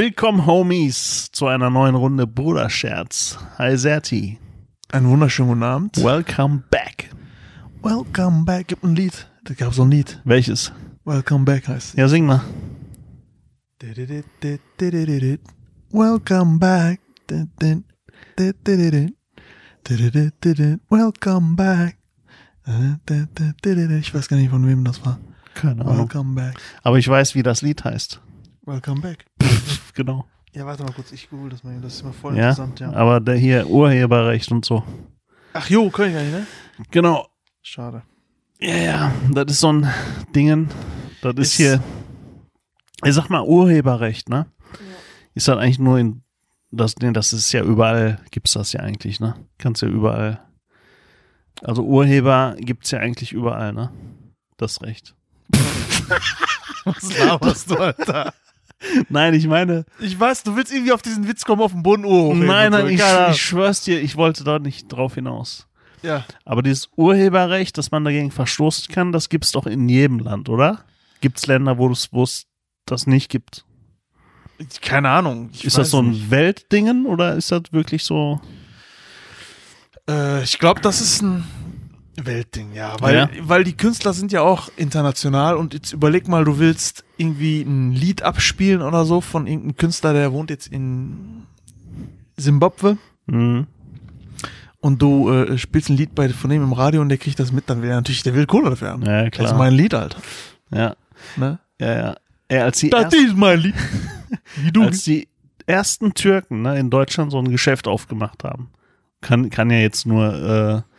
Willkommen, Homies, zu einer neuen Runde Bruderscherz. Hi, Serti. Einen wunderschönen guten Abend. Welcome back. Welcome back. Gibt ein Lied. Da gab so ein Lied. Welches? Welcome back heißt Ja, sing mal. Welcome back. Welcome back. Ich weiß gar nicht, von wem das war. Keine Ahnung. Welcome back. Aber ich weiß, wie das Lied heißt. Welcome back. Genau. Ja, warte mal kurz, ich google das mal. Das ist immer voll Ja, interessant, ja. aber der hier Urheberrecht und so. Ach jo, kann ich gar nicht, ne? Genau. Schade. Ja, ja, das ist so ein Dingen. Das ist, Ist- hier. Ich sag mal Urheberrecht, ne? Ist das eigentlich nur in das, nee, das ist ja überall, gibt's das ja eigentlich, ne? Kannst ja überall. Also Urheber gibt's ja eigentlich überall, ne? Das Recht. Was laberst du, Alter? Nein, ich meine, Ich weiß, du willst irgendwie auf diesen Witz kommen, auf den Boden Uhr hochheben nein, so. nein, ich, ich schwör's dir, ich wollte da nicht drauf hinaus. Ja. Aber dieses Urheberrecht, dass man dagegen verstoßen kann, das gibt's doch in jedem Land, oder? Gibt's Länder, wo es das nicht gibt? Keine Ahnung. Ist das so ein nicht. Weltdingen oder ist das wirklich so? Äh, ich glaube, das ist ein Weltding, ja. Weil, Ja. weil die Künstler sind ja auch international und jetzt überleg mal, du willst irgendwie ein Lied abspielen oder so von irgendeinem Künstler, der wohnt jetzt in Simbabwe Mhm. und du äh, spielst ein Lied bei, von dem im Radio und der kriegt das mit, dann will er natürlich, der will Kohle dafür haben. Ja, Das klar. ist mein Lied, Alter. Ja, Ne? ja, ja. ja als, die Das ist mein Lied. Wie du. als die ersten Türken ne, in Deutschland so ein Geschäft aufgemacht haben, kann, kann ja jetzt nur äh,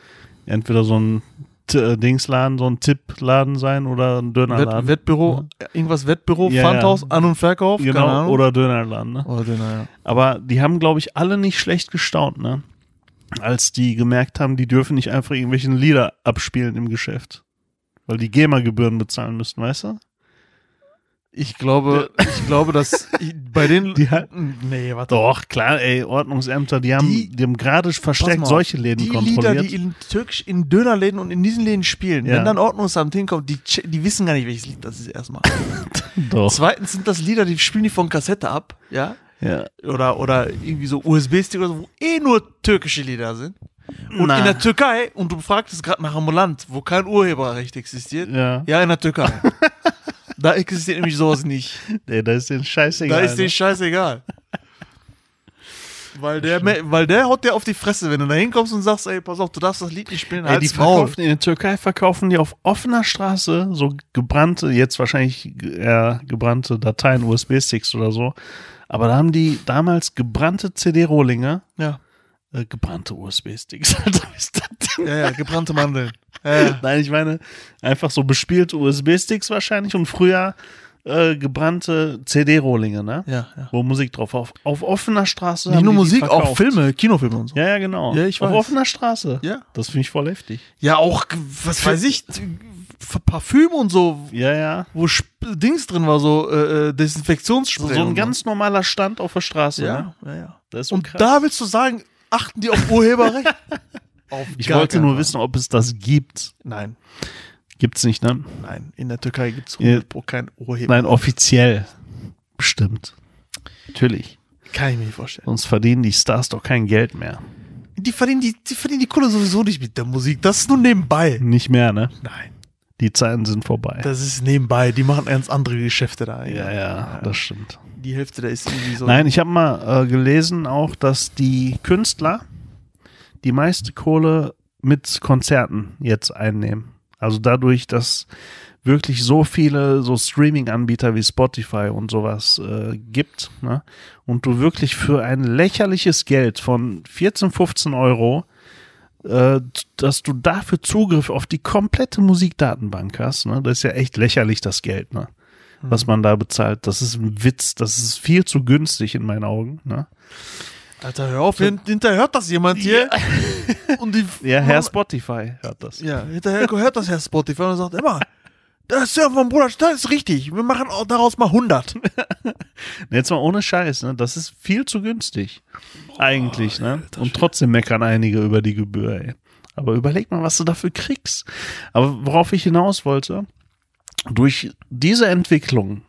entweder so ein T äh, Dingsladen, so ein Tippladen sein oder ein Wett, Dönerladen. Wettbüro, irgendwas Wettbüro, Ja, Pfandhaus, ja. An- und Verkauf, genau, oder Dönerladen. Ne? oder Döner, ja. Aber die haben, glaube ich, alle nicht schlecht gestaunt, ne? Als die gemerkt haben, die dürfen nicht einfach irgendwelche Lieder abspielen im Geschäft. Weil die GEMA-Gebühren bezahlen müssen, weißt du? Ich glaube, ich glaube, dass ich- bei den Die hat- nee, warte. Doch, klar, ey, Ordnungsämter, die haben, Die- die, haben gerade verstärkt mal solche Läden die kontrolliert. Lieder, die in Türkisch in Dönerläden und in diesen Läden spielen, Ja. wenn dann Ordnungsamt hinkommt, die, die wissen gar nicht, welches Lied das ist erstmal. Doch. Zweitens sind das Lieder, die spielen die von Kassette ab, ja, Ja. oder oder irgendwie so USB-Stick oder so, wo eh nur türkische Lieder sind. Und Na. in der Türkei, und du fragtest gerade nach einem Land, wo kein Urheberrecht existiert, Ja. ja, in der Türkei. da existiert nämlich sowas nicht. Ey, da ist den scheißegal. Da ist ne? dir scheißegal. Weil der, weil der haut dir auf die Fresse, wenn du da hinkommst und sagst, ey, pass auf, du darfst das Lied nicht spielen, Ey, die Maul. verkaufen in der Türkei verkaufen die auf offener Straße so gebrannte, jetzt wahrscheinlich eher gebrannte Dateien, USB-Sticks oder so. Aber da haben die damals gebrannte CD-Rohlinge, Ja. Äh, gebrannte USB-Sticks. Ja, ja, gebrannte Mandeln. Ja, ja. Nein, ich meine einfach so bespielte USB-Sticks wahrscheinlich und früher äh, gebrannte CD-Rohlinge, ne? ja, ja. Wo Musik drauf auf, auf offener Straße. Nicht nur Musik, auch. Filme, Kinofilme und so. Ja, ja, genau. Ja, ich auf weiß. offener Straße. Ja. Das finde ich voll heftig. Ja, auch, was weiß ich, Parfüm und so, Ja, ja. wo Sp Dings drin war, so äh, äh, So, Desinfektionsspray. so ein ganz normaler Stand auf der Straße. Ja, Ne? ja, ja. Und krass. da willst du sagen, achten die auf Urheberrecht? auf ich gar wollte nur wissen, ob es das gibt. Nein, Gibt's nicht, ne? nein, in der Türkei gibt es Ja. kein Urheberrecht. Nein, offiziell. Bestimmt. Natürlich. Kann ich mir nicht vorstellen. Sonst verdienen die Stars doch kein Geld mehr. Die verdienen die, die verdienen die Kohle sowieso nicht mit der Musik. Das ist nur nebenbei. Nicht mehr, ne? Nein. Die Zeiten sind vorbei. Das ist nebenbei. Die machen ganz andere Geschäfte da. ja, ja, das stimmt. Die Hälfte da ist irgendwie so. Nein, ich habe mal äh, gelesen auch, dass die Künstler die meiste Kohle mit Konzerten jetzt einnehmen. Also dadurch, dass wirklich so viele so Streaming-Anbieter wie Spotify und sowas äh, gibt, ne? Und du wirklich für ein lächerliches Geld von 14, 15 Euro, dass du dafür Zugriff auf die komplette Musikdatenbank hast, ne? Das ist ja echt lächerlich, das Geld, ne? Was man da bezahlt. Das ist ein Witz, das ist viel zu günstig in meinen Augen, ne? Alter, hör auf. hin- Hinterher hört das jemand hier. Und die, Ja, Herr Spotify hört das. Ja, hinterher hört das Herr Spotify und sagt immer, das ist ja vom Bruder, das ist richtig. Wir machen daraus mal 100. Jetzt mal ohne Scheiß, ne? Das ist viel zu günstig. Eigentlich, ne? Und trotzdem meckern einige über die Gebühr, ey. Aber überleg mal, was du dafür kriegst. Aber worauf ich hinaus wollte, durch diese Entwicklung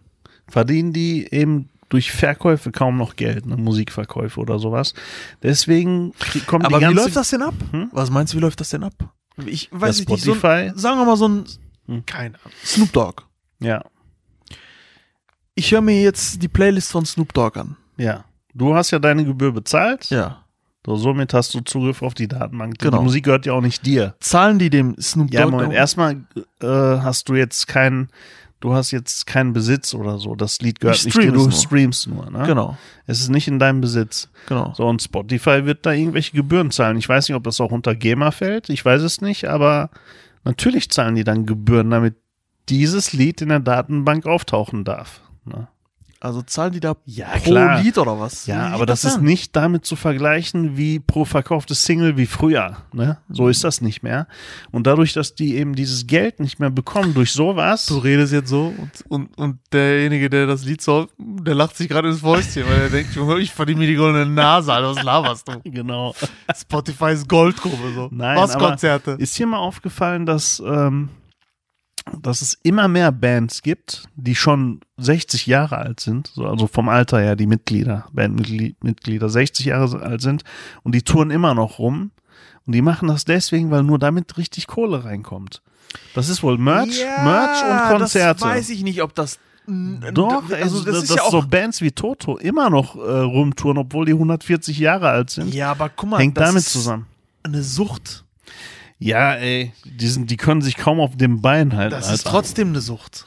verdienen die eben durch Verkäufe kaum noch Geld, ne? Musikverkäufe oder sowas. Deswegen kommt Aber die wie ganze läuft das denn ab? Hm? Was meinst du, wie läuft das denn ab? Ich weiß Ja, nicht, so ein, sagen wir mal so ein, Hm. keine Ahnung, Snoop Dogg. Ja, Ich höre mir jetzt die Playlist von Snoop Dogg an. ja. Du hast ja deine Gebühr bezahlt. Ja. So, somit hast du Zugriff auf die Datenbank. Genau. Die Musik gehört ja auch nicht dir. Zahlen die dem Snoop Ja, Dogg? Moment. noch- Erstmal äh, hast du jetzt keinen, du hast jetzt keinen Besitz oder so. Das Lied gehört Ich nicht dir, du nur. streamst nur. Ne? Genau, Es ist nicht in deinem Besitz. genau. So, und Spotify wird da irgendwelche Gebühren zahlen. Ich weiß nicht, ob das auch unter GEMA fällt. Ich weiß es nicht, aber natürlich zahlen die dann Gebühren, damit dieses Lied in der Datenbank auftauchen darf. Ne? Also zahlen die da Ja, pro klar. Lied oder was? Ja, Wie aber geht das ist nicht damit zu vergleichen wie pro verkauftes Single wie früher. Ne? So ist das nicht mehr. Und dadurch, dass die eben dieses Geld nicht mehr bekommen durch sowas, Du redest jetzt so und, und, und derjenige, der das Lied so, der lacht sich gerade ins Fäustchen, weil er denkt, Junge, ich verdiene mir die goldene Nase, Alter, was laberst du? genau. Spotify ist Goldgrube, so. Nein, was aber Konzerte? Ist dir mal aufgefallen, dass, ähm, dass es immer mehr Bands gibt, die schon 60 Jahre alt sind, so, also vom Alter her, die Mitglieder, Bandmitglieder 60 Jahre alt sind und die touren immer noch rum. Und die machen das deswegen, weil nur damit richtig Kohle reinkommt. Das ist wohl Merch, Merch und Konzerte. Das weiß ich nicht, ob das. Doch, also das, ist ja dass auch. so Bands wie Toto immer noch äh, rumtouren, obwohl die 140 Jahre alt sind. ja, aber guck mal, hängt das damit ist zusammen. Eine Sucht. Ja, ey, die, sind, die können sich kaum auf dem Bein halten. Das ist trotzdem eine Sucht.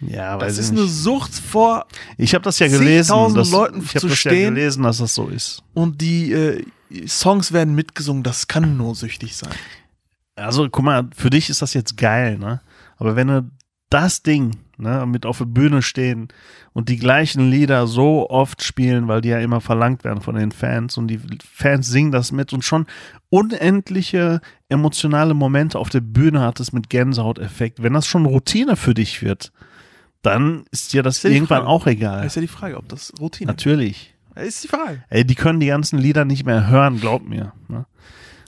Ja, Das weiß ist ich eine. Sucht vor Ich habe das ja gelesen, dass, Leuten ich habe das ja gelesen, dass das so ist. und die äh, Songs werden mitgesungen. Das kann nur süchtig sein. Also guck mal, für dich ist das jetzt geil, ne? Aber wenn du das Ding, ne, mit auf der Bühne stehen und die gleichen Lieder so oft spielen, weil die ja immer verlangt werden von den Fans und die Fans singen das mit und schon unendliche emotionale Momente auf der Bühne hat es mit Gänsehauteffekt. Wenn das schon Routine für dich wird, dann ist dir das Ist ja irgendwann auch egal. ist ja die Frage, ob das Routine Natürlich. ist. ist die Frage. Ey, die können die ganzen Lieder nicht mehr hören, glaub mir. Ne?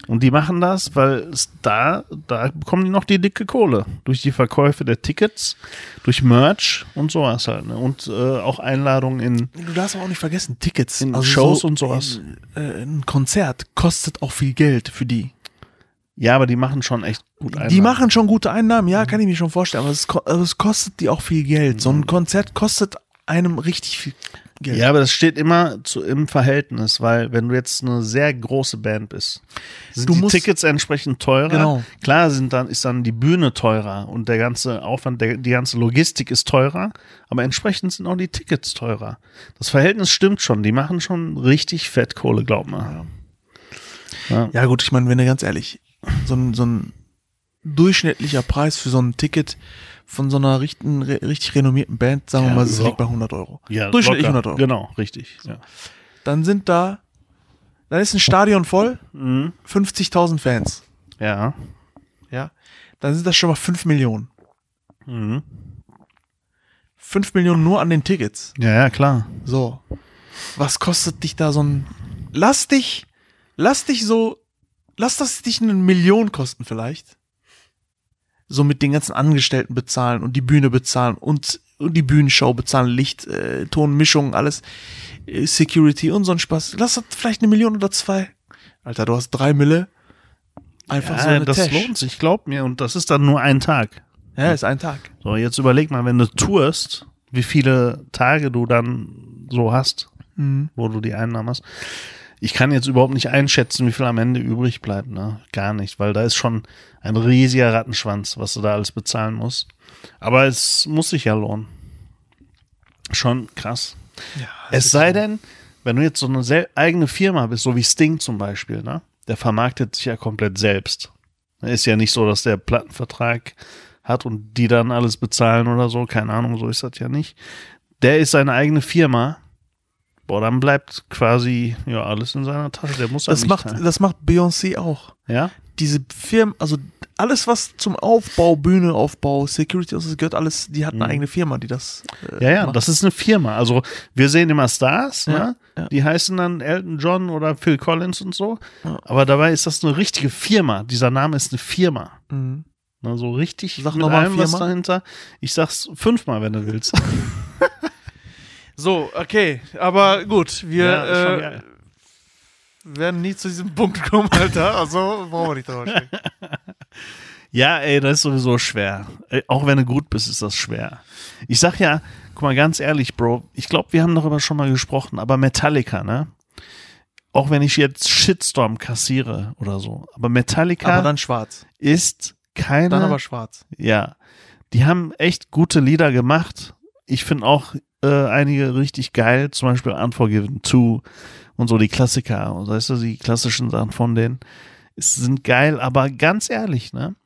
Und die machen das, weil es da, da bekommen die noch die dicke Kohle. Durch die Verkäufe der Tickets, durch Merch und sowas halt. Ne? Und äh, auch Einladungen in. Du darfst aber auch nicht vergessen, Tickets. In Shows und sowas. Ein, äh, ein Konzert kostet auch viel Geld für die. Ja, aber die machen schon echt gut Die Einnahmen. machen schon gute Einnahmen, ja, kann ich mir schon vorstellen, aber es, aber es kostet die auch viel Geld. So ein Konzert kostet einem richtig viel Geld. Ja, aber das steht immer zu, im Verhältnis, weil wenn du jetzt eine sehr große Band bist, sind Du die Tickets entsprechend teurer. Genau. Klar sind dann, ist dann die Bühne teurer und der ganze Aufwand, der, die ganze Logistik ist teurer, aber entsprechend sind auch die Tickets teurer. Das Verhältnis stimmt schon, die machen schon richtig fett Kohle, glaub mal. Ja. Ja, gut, ich meine, wenn du ganz ehrlich, so ein, so ein durchschnittlicher Preis für so ein Ticket von so einer richten, richtig renommierten Band, sagen wir Ja, mal, es so. liegt bei 100 Euro. Ja, Durchschnittlich locker. 100 Euro. Genau, richtig. Ja. Dann sind da, dann ist ein Stadion voll, Mhm. 50.000 Fans. Ja. Ja, dann sind das schon mal 5 Millionen. Mhm. 5 Millionen nur an den Tickets. ja, ja, klar. So. Was kostet dich da so ein. Lass dich. Lass dich so. Lass das dich eine Million kosten vielleicht. So mit den ganzen Angestellten bezahlen und die Bühne bezahlen und, und die Bühnenshow bezahlen, Licht, äh, Ton, Mischung, alles, äh, Security und so ein Spaß. Lass das vielleicht eine Million oder zwei. Alter, du hast drei Mille. Einfach Ja, so eine das Tash. lohnt sich, glaub mir. Und das ist dann nur ein Tag. Ja, ist ein Tag. So, jetzt überleg mal, wenn du tourst, wie viele Tage du dann so hast, Mhm. wo du die Einnahmen hast. Ich kann jetzt überhaupt nicht einschätzen, wie viel am Ende übrig bleibt, ne? Gar nicht, weil da ist schon ein riesiger Rattenschwanz, was du da alles bezahlen musst. Aber es muss sich ja lohnen. Schon krass. Ja, Es sei denn, wenn du jetzt so eine eigene Firma bist, so wie Sting zum Beispiel, ne? Der vermarktet sich ja komplett selbst. Ist ja nicht so, dass der Plattenvertrag hat und die dann alles bezahlen oder so. Keine Ahnung, so ist das ja nicht. Der ist seine eigene Firma. Boah, dann bleibt quasi ja alles in seiner Tasche. Der muss Das macht, nicht, das macht Beyoncé auch. ja. diese Firmen, also alles, was zum Aufbau, Bühneaufbau, Security, das gehört alles, die hat eine Mhm. eigene Firma, die das. Äh, Ja, ja, macht. das ist eine Firma. Also wir sehen immer Stars, Ja, ne? ja. die heißen dann Elton John oder Phil Collins und so. Ja. Aber dabei ist das eine richtige Firma. Dieser Name ist eine Firma. Mhm. Ne, so richtig Sag mit allem was Firma. dahinter. Ich sag's fünfmal, wenn du willst. So, okay, aber gut, wir Ja, äh, werden nie zu diesem Punkt kommen, Alter. Also brauchen wir nicht drüber sprechen. Ja, ey, das ist sowieso schwer. Ey, Auch wenn du gut bist, ist das schwer. Ich sag ja, guck mal, ganz ehrlich, Bro, ich glaube, wir haben darüber schon mal gesprochen, aber Metallica, ne? Auch wenn ich jetzt Shitstorm kassiere oder so, aber Metallica Aber dann schwarz. ist keine. Dann aber schwarz. Ja, die haben echt gute Lieder gemacht. Ich finde auch äh, einige richtig geil, zum Beispiel Unforgiven 2 und so die Klassiker, und weißt du, die klassischen Sachen von denen es sind geil, aber ganz ehrlich, ne?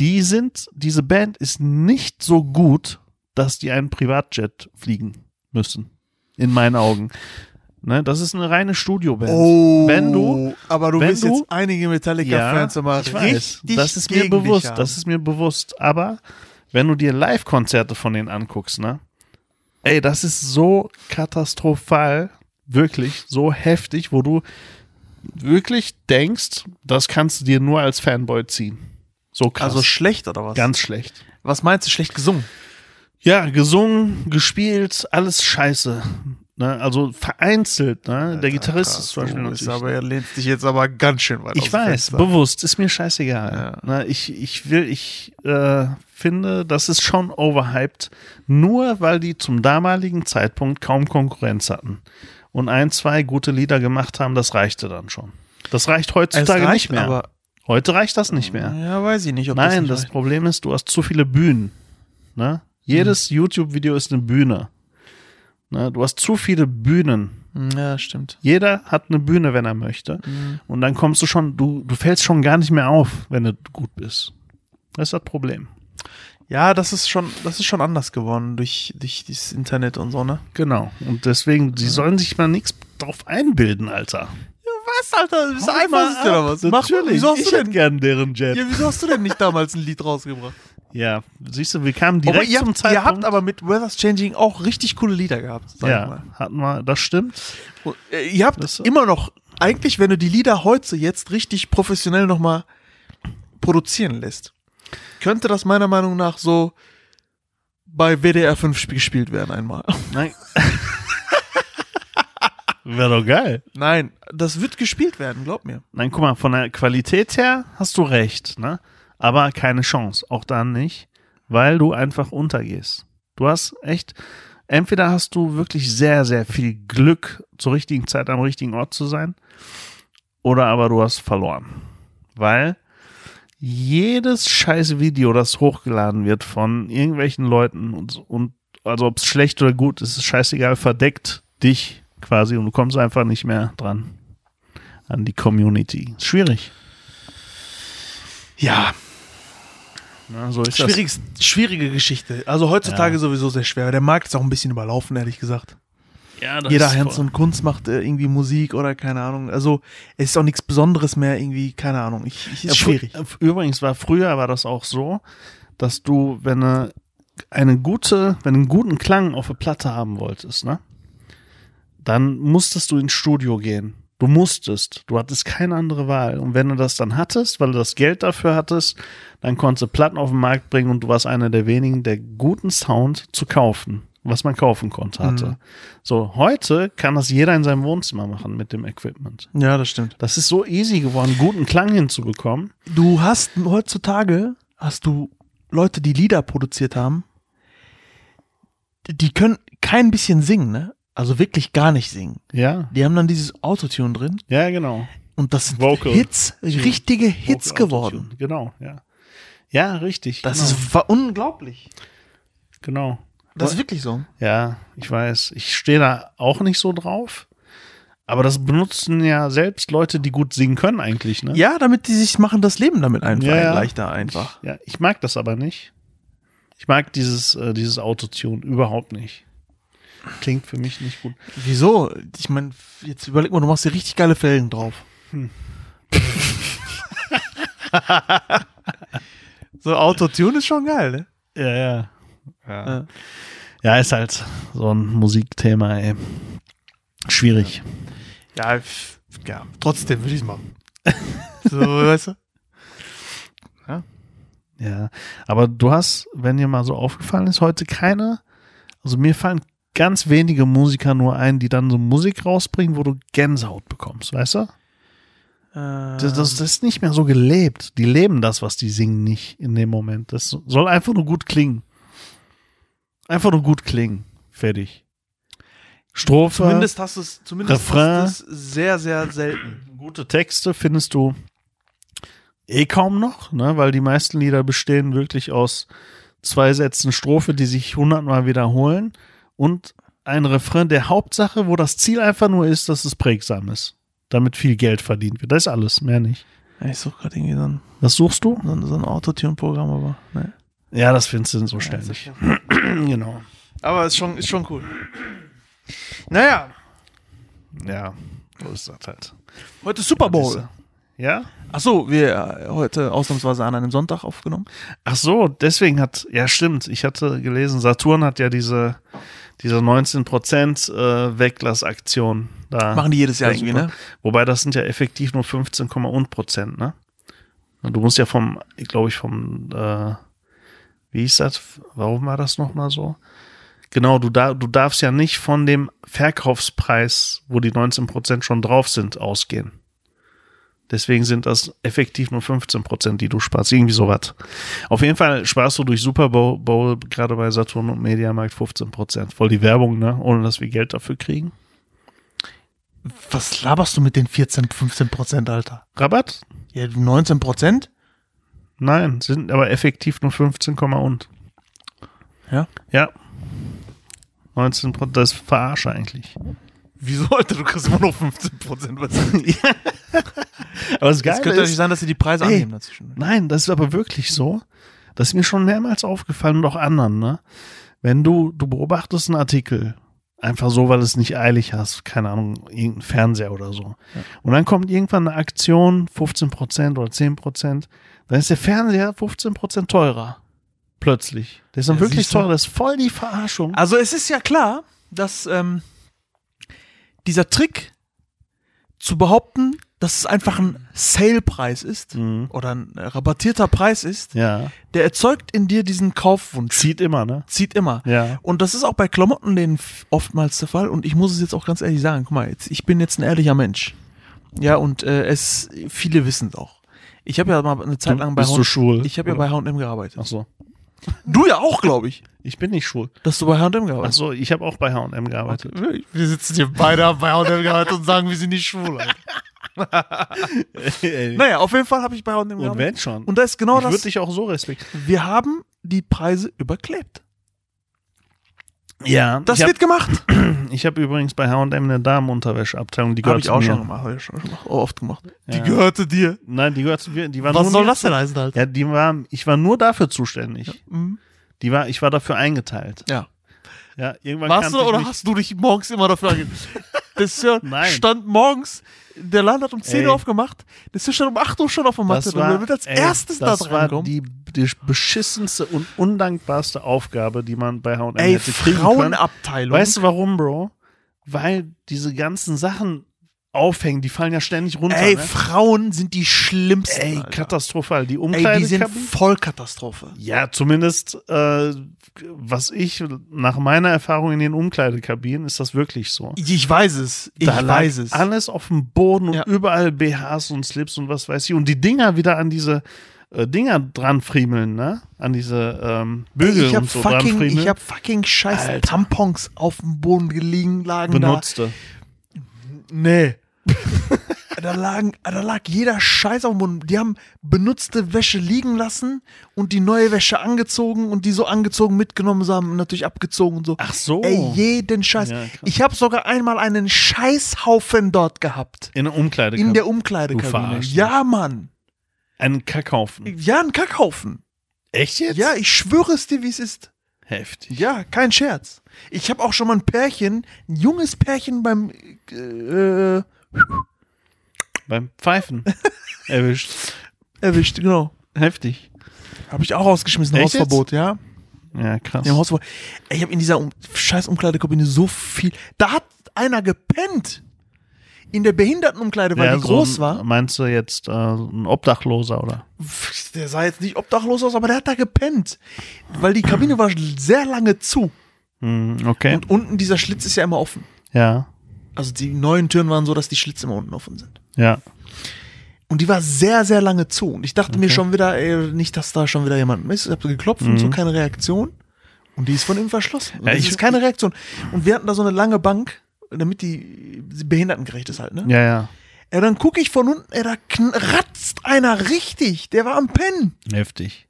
Die sind, diese Band ist nicht so gut, dass die einen Privatjet fliegen müssen. In meinen Augen. Ne? Das ist eine reine Studioband. Wenn du, aber du bist du- jetzt einige Metallica-Fans immer ich weiß, richtig das ist mir bewusst, haben. das ist mir bewusst. Aber wenn du dir Live-Konzerte von denen anguckst, ne, ey, das ist so katastrophal, wirklich so heftig, wo du wirklich denkst, das kannst du dir nur als Fanboy ziehen. So krass, also schlecht oder was? ganz schlecht. Was meinst du, schlecht gesungen? Ja, gesungen, gespielt, alles scheiße. Ne? Also vereinzelt, ne? Der Gitarrist ist zum Beispiel natürlich aber er lehnt dich jetzt aber ganz schön weit Ich weiß, bewusst, ist mir scheißegal. Ja. Na, ich, ich will, ich äh, finde, das ist schon overhyped, nur weil die zum damaligen Zeitpunkt kaum Konkurrenz hatten. Und ein, zwei gute Lieder gemacht haben, das reichte dann schon. Das reicht heutzutage reicht, nicht mehr. aber Heute reicht das nicht mehr. ja, weiß ich nicht, ob Nein, das, das nicht Problem ist, du hast zu viele Bühnen. Ne? Jedes Mhm. YouTube-Video ist eine Bühne. Ne? Du hast zu viele Bühnen. Ja, stimmt. Jeder hat eine Bühne, wenn er möchte. Mhm. Und dann kommst du schon, du, du fällst schon gar nicht mehr auf, wenn du gut bist. Das ist das Problem. Ja, das ist schon, das ist schon anders geworden durch, durch das Internet und so, ne? Genau. Und deswegen, sie sollen sich mal nichts drauf einbilden, Alter. Was, Alter? Bist du eifersüchtig oder was? Mach Natürlich. wieso hast ich du denn, gern deren Jet. ja, Ja, wieso hast du denn nicht damals ein Lied rausgebracht? Siehst du, wir kamen direkt Aber ihr, zum habt, Zeitpunkt. ihr habt aber mit Weather's Changing auch richtig coole Lieder gehabt, sag ich ja, mal. hatten wir, das stimmt. Und, äh, ihr habt Das immer noch, eigentlich, wenn du die Lieder heute jetzt richtig professionell nochmal produzieren lässt, könnte das meiner Meinung nach so bei WDR 5 gespielt werden einmal. Nein. Wäre doch geil. Nein, das wird gespielt werden, glaub mir. Nein, guck mal, von der Qualität her hast du recht, ne? Aber keine Chance. Auch dann nicht, weil du einfach untergehst. Du hast echt, entweder hast du wirklich sehr, sehr viel Glück, zur richtigen Zeit am richtigen Ort zu sein, oder aber du hast verloren. Weil jedes scheiß Video, das hochgeladen wird von irgendwelchen Leuten und, und also ob es schlecht oder gut ist, ist scheißegal, verdeckt dich quasi und du kommst einfach nicht mehr dran an die Community. Schwierig. Ja, Na, so ist Schwierig, schwierige Geschichte. Also heutzutage Ja. sowieso sehr schwer. Der Markt ist auch ein bisschen überlaufen, ehrlich gesagt. das. Ja, das Jeder Hans voll- und Kunst macht äh, irgendwie Musik oder keine Ahnung. Also es ist auch nichts Besonderes mehr irgendwie, keine Ahnung. Ich, ich, ist schwierig. äh, Übrigens war früher war das auch so, dass du, wenn du eine gute, wenn du einen guten Klang auf der Platte haben wolltest, ne, dann musstest du ins Studio gehen. Du musstest. Du hattest keine andere Wahl. Und wenn du das dann hattest, weil du das Geld dafür hattest, dann konntest du Platten auf den Markt bringen und du warst einer der wenigen, der guten Sound zu kaufen, was man kaufen konnte, hatte. Mhm. So, heute kann das jeder in seinem Wohnzimmer machen mit dem Equipment. Ja, das stimmt. Das ist so easy geworden, guten Klang hinzubekommen. Du hast heutzutage, hast du Leute, die Lieder produziert haben, die können kein bisschen singen, ne? Also wirklich gar nicht singen. Ja, Die haben dann dieses Autotune drin ja, genau. und das sind Vocal. Hits, richtige Hits Vocal geworden. Autotune. Genau, ja. Ja, richtig. Das genau. ist wa- unglaublich. genau. Das ist wirklich so. Ja, ich weiß. Ich stehe da auch nicht so drauf. Aber das benutzen ja selbst Leute, die gut singen können eigentlich, ne? Ja, damit die sich machen das Leben damit einfach Ja, ja. leichter einfach. Ja, ich mag das aber nicht. Ich mag dieses, äh, dieses Autotune überhaupt nicht. Klingt für mich nicht gut. Wieso? Ich meine, jetzt überleg mal, du machst hier richtig geile Felgen drauf. Hm. so Autotune ist schon geil, ne? Ja, ja. Ja, Ja. ja ist halt so ein Musikthema, ey. Schwierig. Ja, f- ja trotzdem würde ich es machen. so, weißt du? Ja, aber du hast, wenn dir mal so aufgefallen ist, heute keine, also mir fallen ganz wenige Musiker nur ein, die dann so Musik rausbringen, wo du Gänsehaut bekommst, weißt du? Äh, Das, das, das ist nicht mehr so gelebt. Die leben das, was die singen, nicht in dem Moment. Das soll einfach nur gut klingen. Einfach nur gut klingen. Fertig. Strophe. zumindest hast du es, zumindest Refrain. hast es sehr, sehr selten. gute Texte findest du eh kaum noch, ne? weil die meisten Lieder bestehen wirklich aus zwei Sätzen Strophe, die sich hundertmal wiederholen und ein Refrain der Hauptsache, wo das Ziel einfach nur ist, dass es prägsam ist, damit viel Geld verdient wird. Das ist alles, mehr nicht. Ja, Ich suche gerade irgendwie so ein, Was suchst du? so ein, so ein Autotune-Programm, aber ne. Ja, das findest du so Ja, ständig. sicher. genau. Aber ist schon, ist schon cool. Naja, Ja, so ist das halt. heute ist Super Bowl. Ja? Achso, wir äh, heute ausnahmsweise an einem Sonntag aufgenommen. Ach so, deswegen hat, ja stimmt, ich hatte gelesen, Saturn hat ja diese, diese 19% äh, Weglassaktion da. Machen die jedes Jahr Ja, irgendwie, ne? Wobei das sind ja effektiv nur 15, und Prozent, ne? Du musst ja vom, glaube ich, vom, äh, wie hieß das? Warum war das nochmal so? Genau, du, da, du darfst ja nicht von dem Verkaufspreis, wo die 19% schon drauf sind, ausgehen. Deswegen sind das effektiv nur 15%, die du sparst. Irgendwie sowas. Auf jeden Fall sparst du durch Super Bowl, Bowl gerade bei Saturn und Mediamarkt 15%. Voll die Werbung, ne? Ohne dass wir Geld dafür kriegen. Was laberst du mit den 14, 15 Prozent, Alter? Rabatt? Ja, 19 Prozent? Nein, sind aber effektiv nur 15, und. Ja. Ja. 19 Prozent, das ist verarsche eigentlich. Wieso, Alter? Du kriegst immer noch 15 Prozent. Was Aber das Es Geile könnte natürlich ist, sein, dass sie die Preise Ey. annehmen dazwischen. nein, das ist aber wirklich so. Das ist mir schon mehrmals aufgefallen und auch anderen, ne? Wenn du, du beobachtest einen Artikel, einfach so, weil es nicht eilig hast, keine Ahnung, irgendein Fernseher oder so. Und dann kommt irgendwann eine Aktion, 15% oder 10%, dann ist der Fernseher 15% teurer. Plötzlich. Der ist dann Ja, wirklich du. teurer. Das ist voll die Verarschung. Also es ist ja klar, dass ähm, dieser Trick zu behaupten, dass es einfach ein Sale-Preis ist Mhm. oder ein rabattierter Preis ist, Ja. der erzeugt in dir diesen Kaufwunsch. Zieht immer, ne? Zieht immer. Ja. Und das ist auch bei Klamottenläden oftmals der Fall. Und ich muss es jetzt auch ganz ehrlich sagen, guck mal, jetzt, ich bin jetzt ein ehrlicher Mensch. Ja, und äh, es, viele wissen es auch. Ich habe ja mal eine Zeit lang bei H&M schwul? ich habe ja bei H&M gearbeitet. Ach so. Du ja auch, glaube ich, Ich bin nicht schwul. dass du bei H&M gearbeitet so, ich habe auch bei H&M gearbeitet. Wir sitzen hier beide bei H&M gearbeitet und sagen, wir sind nicht schwul. Naja, auf jeden Fall habe ich bei H&M Und gearbeitet. wenn schon. Und da ist genau ich würde das. dich auch so respektieren. Wir haben die Preise überklebt. Ja, Das ich habe wird gemacht. hab übrigens bei H&M eine Damenunterwäscheabteilung, die Habe gehört ich auch mir. schon gemacht. Hab ich schon gemacht. Oh, oft gemacht. Die Ja. gehörte dir. Nein, die gehört zu mir. Die war Was nur soll das denn heißen, Alter? Ja, die war, ich war nur dafür zuständig. Mhm. Die war, ich war dafür eingeteilt. Ja. Ja, irgendwann Warst du oder hast du dich morgens immer dafür angemeldet? Das Sir Nein. stand morgens, der Laden hat um 10 Ey. Uhr aufgemacht, der Sir stand um 8 Uhr schon auf der Matte. Das und war, der wird als ey, erstes da das war drankommen. die, die beschissenste und undankbarste Aufgabe, die man bei H&M hätte kriegen können. Frauenabteilung. Weißt du warum, Bro? Weil diese ganzen Sachen aufhängen, die fallen ja ständig runter. Ey, ne? Frauen sind die schlimmsten. Ey Alter. katastrophal. Die Ey, die Umkleidekabinen. sind Vollkatastrophe. ja, zumindest, äh, was ich, nach meiner Erfahrung in den Umkleidekabinen, ist das wirklich so. Ich weiß es. Ich da weiß es. alles auf dem Boden und Ja. überall BHs und Slips und was weiß ich. Und die Dinger wieder an diese äh, Dinger dran friemeln, ne? An diese ähm, Bügel ich und so dran fucking, friemeln. ich hab fucking scheiß Alter. Tampons auf dem Boden gelegen, lagen benutzte. da. Nee. Da, lagen, da lag jeder Scheiß auf dem Boden. Die haben benutzte Wäsche liegen lassen und die neue Wäsche angezogen und die so angezogen mitgenommen, haben natürlich abgezogen und so. Ach so. Ey, jeden Scheiß. Ja, ich habe sogar einmal einen Scheißhaufen dort gehabt. in der Umkleidekabine. In der Umkleidekabine. Ja, Mann. Ein Kackhaufen. Ja, ein Kackhaufen. Echt jetzt? Ja, ich schwöre es dir, wie es ist. Heftig. Ja, kein Scherz. Ich habe auch schon mal ein Pärchen, ein junges Pärchen beim äh, Beim Pfeifen erwischt. erwischt, genau. Heftig. Habe ich auch rausgeschmissen, Echt Hausverbot, ja. Ja, krass. Haben Hausverbot. Ey, ich habe in dieser um scheiß Umkleidekabine so viel. Da hat einer gepennt. In der Behindertenumkleide, weil Ja, die so groß ein- war. Meinst du jetzt äh, ein Obdachloser oder? Der sah jetzt nicht obdachlos aus, aber der hat da gepennt. Weil die Kabine war sehr lange zu. Hm, okay. Und unten dieser Schlitz ist ja immer offen. ja. Also die neuen Türen waren so, dass die Schlitze immer unten offen sind. Ja. Und die war sehr, sehr lange zu. Und ich dachte mir Okay. schon wieder, ey, nicht, dass da schon wieder jemand ist. Ich habe geklopft und so keine Reaktion. Und die ist von innen verschlossen. Und Mhm. Ja, es ich- ist keine Reaktion. Und wir hatten da so eine lange Bank, damit die behindertengerecht ist halt, ne? Ja, ja. Ja, dann gucke ich von unten, ey, da ratzt einer richtig. Der war am Pennen. Heftig.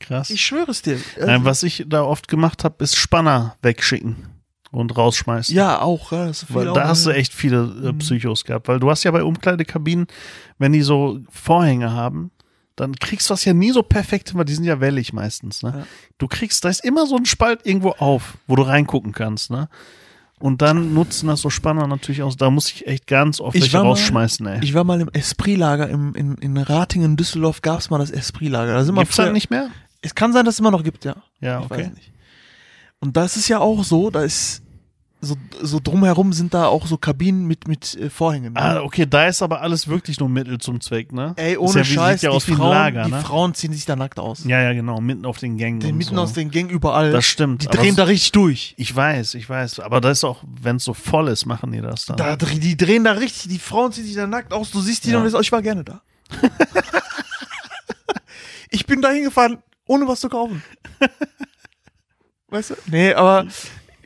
Krass. Ich schwöre es dir. Also, Nein, was ich da oft gemacht habe, ist Spanner wegschicken und rausschmeißen. ja, auch. Ja, das Weil auch, da hast du echt viele äh, Mhm. Psychos gehabt. Weil du hast ja bei Umkleidekabinen, wenn die so Vorhänge haben, dann kriegst du das ja nie so perfekt, weil die sind ja wellig meistens. Ne? Ja. Du kriegst, da ist immer so ein Spalt irgendwo auf, wo du reingucken kannst. Ne? Und dann nutzen das so Spanner natürlich aus. Da muss ich echt ganz oft Ich war mal- rausschmeißen. Ey. Ich war mal im Esprit-Lager im, in, in Ratingen, Düsseldorf gab es mal das Esprit-Lager. Da Gibt's dann früher- nicht mehr? Es kann sein, dass es immer noch gibt, ja. Ja, Ich okay. Und da ist es ja auch so, da ist so, so drumherum sind da auch so Kabinen mit, mit äh, Vorhängen. ne? Ah, okay, da ist aber alles wirklich nur Mittel zum Zweck, ne? Ey, ohne ja, Scheiß, ja aus die, Frauen, Lager, die ne? Frauen ziehen sich da nackt aus. Ja, ja, genau, mitten auf den Gängen. Die und mitten so. aus den Gängen überall. Das stimmt. Die drehen da richtig durch. Ich weiß, ich weiß. Aber das ist auch, wenn es so voll ist, machen die das dann. Da, die drehen da richtig, die Frauen ziehen sich da nackt aus. Du siehst die Ja. und sagst, oh, ich war gerne da. ich bin da hingefahren, ohne was zu kaufen. Weißt du? Nee, aber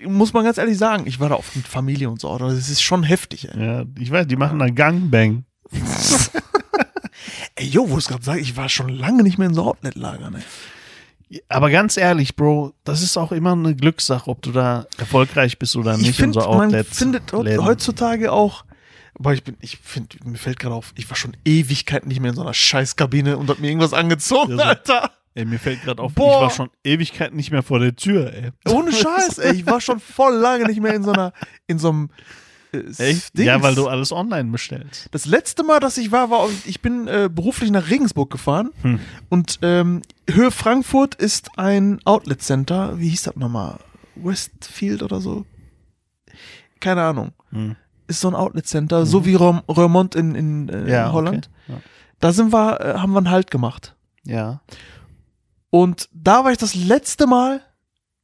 muss man ganz ehrlich sagen, ich war da oft mit Familie und so. Das ist schon heftig, ey. Ja, ich weiß, die machen dann Gangbang. Ey, yo, wo es gerade sagst, ich war schon lange nicht mehr in so Outlet-Lagern, ey. Aber ganz ehrlich, Bro, das ist auch immer eine Glückssache, ob du da erfolgreich bist oder nicht ich in finde, so man findet heutzutage auch, aber ich bin, ich finde, mir fällt gerade auf, ich war schon Ewigkeiten nicht mehr in so einer Scheißkabine und hab mir irgendwas angezogen, Ja, so- Alter. Ey, mir fällt gerade auf, Boah. ich war schon Ewigkeiten nicht mehr vor der Tür, ey. Ohne Scheiß, ey, ich war schon voll lange nicht mehr in so einer, in so einem äh. Ja, weil du alles online bestellst. Das letzte Mal, dass ich war, war, ich bin äh, beruflich nach Regensburg gefahren Hm. und ähm, Höhe Frankfurt ist ein Outlet Center. Wie hieß das nochmal? Westfield oder so? Keine Ahnung. Hm. Ist so ein Outlet Center, so wie Rem- Remont in, in äh, Ja, Holland. Okay. Da sind wir, äh, haben wir einen Halt gemacht. Ja. Und da war ich das letzte Mal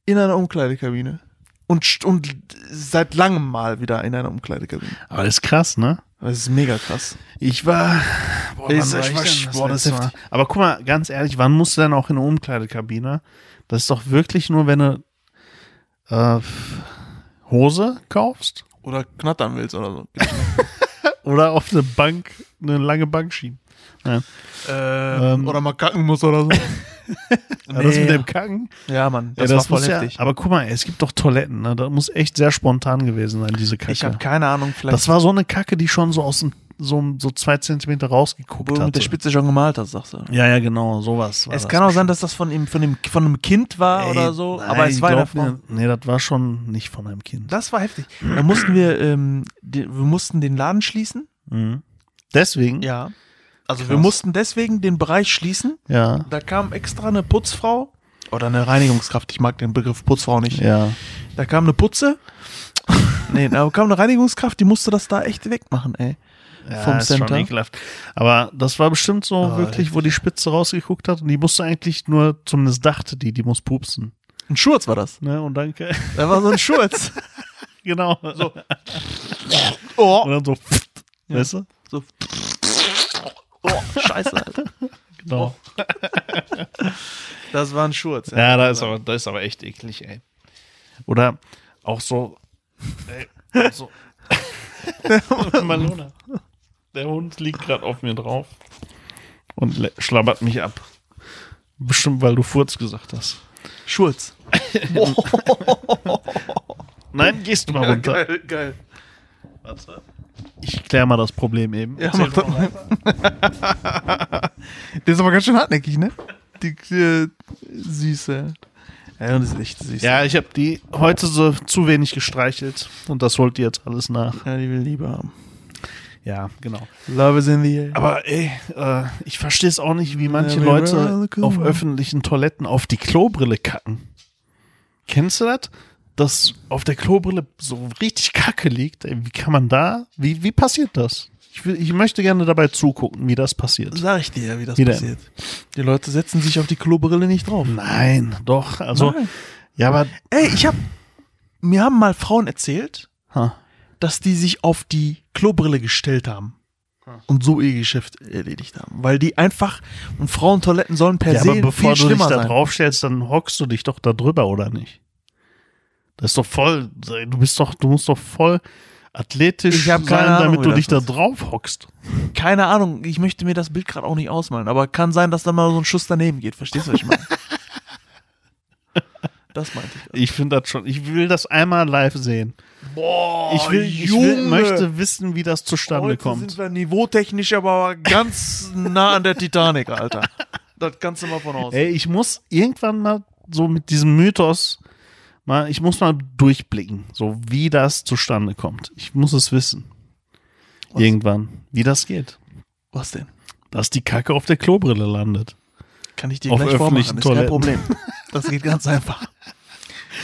in einer Umkleidekabine. Und, und seit langem mal wieder in einer Umkleidekabine. Aber das ist krass, ne? Das ist mega krass. Ich war. Boah, Ich- wann ich ich war- das boah, das heftig. Aber guck mal, ganz ehrlich, wann musst du denn auch in eine Umkleidekabine? Das ist doch wirklich nur, wenn du äh, Hose kaufst Oder knattern willst oder so. oder auf eine Bank, eine lange Bank schieben. Nein. Ähm, oder mal kacken muss oder so. Ja, Das mit dem Kacken, Ja, Mann, ja, das, das war voll muss ja, heftig. aber guck mal, es gibt doch Toiletten, ne? Da muss echt sehr spontan gewesen sein, diese Kacke. ich habe keine Ahnung, vielleicht das war so eine Kacke, die schon so aus dem, so, so zwei Zentimeter rausgeguckt hat. mit der Spitze schon gemalt hast, sagst du. Ja, ja, genau, sowas. War Es das kann auch sein, dass das von ihm, von dem, von einem Kind war Ey, oder so, nein, aber es war eine glaub Frau. mir, Nee, das war schon nicht von einem Kind. Das war heftig. Da mussten wir, ähm, die, wir mussten den Laden schließen. Mhm. Deswegen, Ja. Also Krass. wir mussten deswegen den Bereich schließen. ja, Da kam extra eine Putzfrau oder eine Reinigungskraft. Ich mag den Begriff Putzfrau nicht. ja. Da kam eine Putze. nee, da kam eine Reinigungskraft, die musste das da echt wegmachen, ey. ja Vom ist schon Center. ekelhaft. Aber das war bestimmt so Ah, wirklich, wo die Spitze rausgeguckt hat und die musste eigentlich nur, zumindest dachte die, die muss pupsen. Ein Schurz war das. Ne? Und dann, Da war so ein Schurz. genau. So. Oh, Und dann so, weißt du? so. Oh, scheiße, Alter. Genau. Das war ein Schurz. Ja, da ist aber, da ist aber echt eklig, ey. Oder auch so, ey, so. Malona. Der Hund liegt gerade auf mir drauf und schlabbert mich ab. Bestimmt, weil du Furz gesagt hast. Schurz. Nein, gehst du mal runter. geil, geil. Warte. Ich klär mal das Problem eben. Ja, mach das mal. Der ist aber ganz schön hartnäckig, ne? Die äh, süße. Ja, das ist echt süß. Ja, ich habe die heute so zu wenig gestreichelt und das holt die jetzt alles nach. ja, die will Liebe haben. Ja, genau. Love is in the air. Aber ey, äh, ich verstehe es auch nicht, wie manche Leute auf öffentlichen Toiletten auf die Klobrille kacken. Kennst du das? Dass auf der Klobrille so richtig Kacke liegt. Wie kann man da? Wie, wie passiert das? Ich, will, ich möchte gerne dabei zugucken, wie das passiert. Sag ich dir, wie das Wie denn? passiert. Die Leute setzen sich auf die Klobrille nicht drauf. Nein, doch. Also, Nein. Ja, aber Ey, ich hab, mir haben mal Frauen erzählt, ha, dass die sich auf die Klobrille gestellt haben. Und so ihr Geschäft erledigt haben. Weil die einfach, und Frauentoiletten sollen per ja, se aber bevor du dich da sein. draufstellst, dann hockst du dich doch da drüber, oder nicht? Das ist doch voll, du bist doch, du musst doch voll athletisch sein, keine Ahnung, damit du dich da drauf hockst. Keine Ahnung, ich möchte mir das Bild gerade auch nicht ausmalen, aber kann sein, dass da mal so ein Schuss daneben geht. Verstehst du, was ich meine? das meinte ich. Ich finde das schon, ich will das einmal live sehen. Boah, ich will, ich will, möchte wissen, wie das zustande Heute kommt. sind wir niveautechnisch aber ganz nah an der Titanic, Alter. Das kannst du mal von aus. Ey, ich muss irgendwann mal so mit diesem Mythos mal, ich muss mal durchblicken, so wie das zustande kommt. Ich muss es wissen. Was? Irgendwann, wie das geht. Was denn? Dass die Kacke auf der Klobrille landet. Kann ich dir Auf gleich vormachen, ist kein. Problem. Das geht ganz einfach.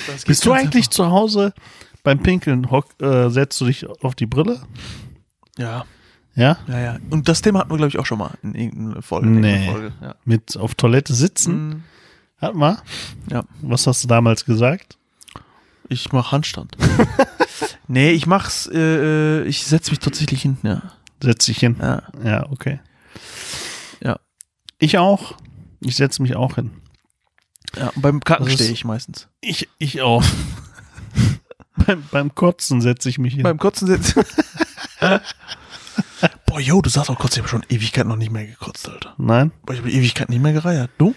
Geht Bist du ganz eigentlich zu Hause beim Pinkeln, hock, äh, setzt du dich auf die Brille? einfach. Ja, Ja? ja, ja. Und das Thema hatten wir, glaube ich, auch schon mal in irgendeiner Folge. in Nee. Folge. Ja. Mit auf Toilette sitzen? Mm, Hat mal. ja. Was hast du damals gesagt? Ich mach Handstand. nee, ich mach's, äh, äh, ich setz mich tatsächlich hinten, ja. Setz dich hin. Ja. Ja, okay. Ja. Ich auch. Ich setze mich auch hin. ja. Beim Kacken ist- stehe ich meistens. Ich, ich auch. beim, beim Kotzen setze ich mich hin. Beim Kotzen sitzt. Boah, yo, du sagst auch kurz, ich habe schon Ewigkeit noch nicht mehr gekotzt, Alter. Nein? Boah, ich habe Ewigkeit nicht mehr gereiert. Du?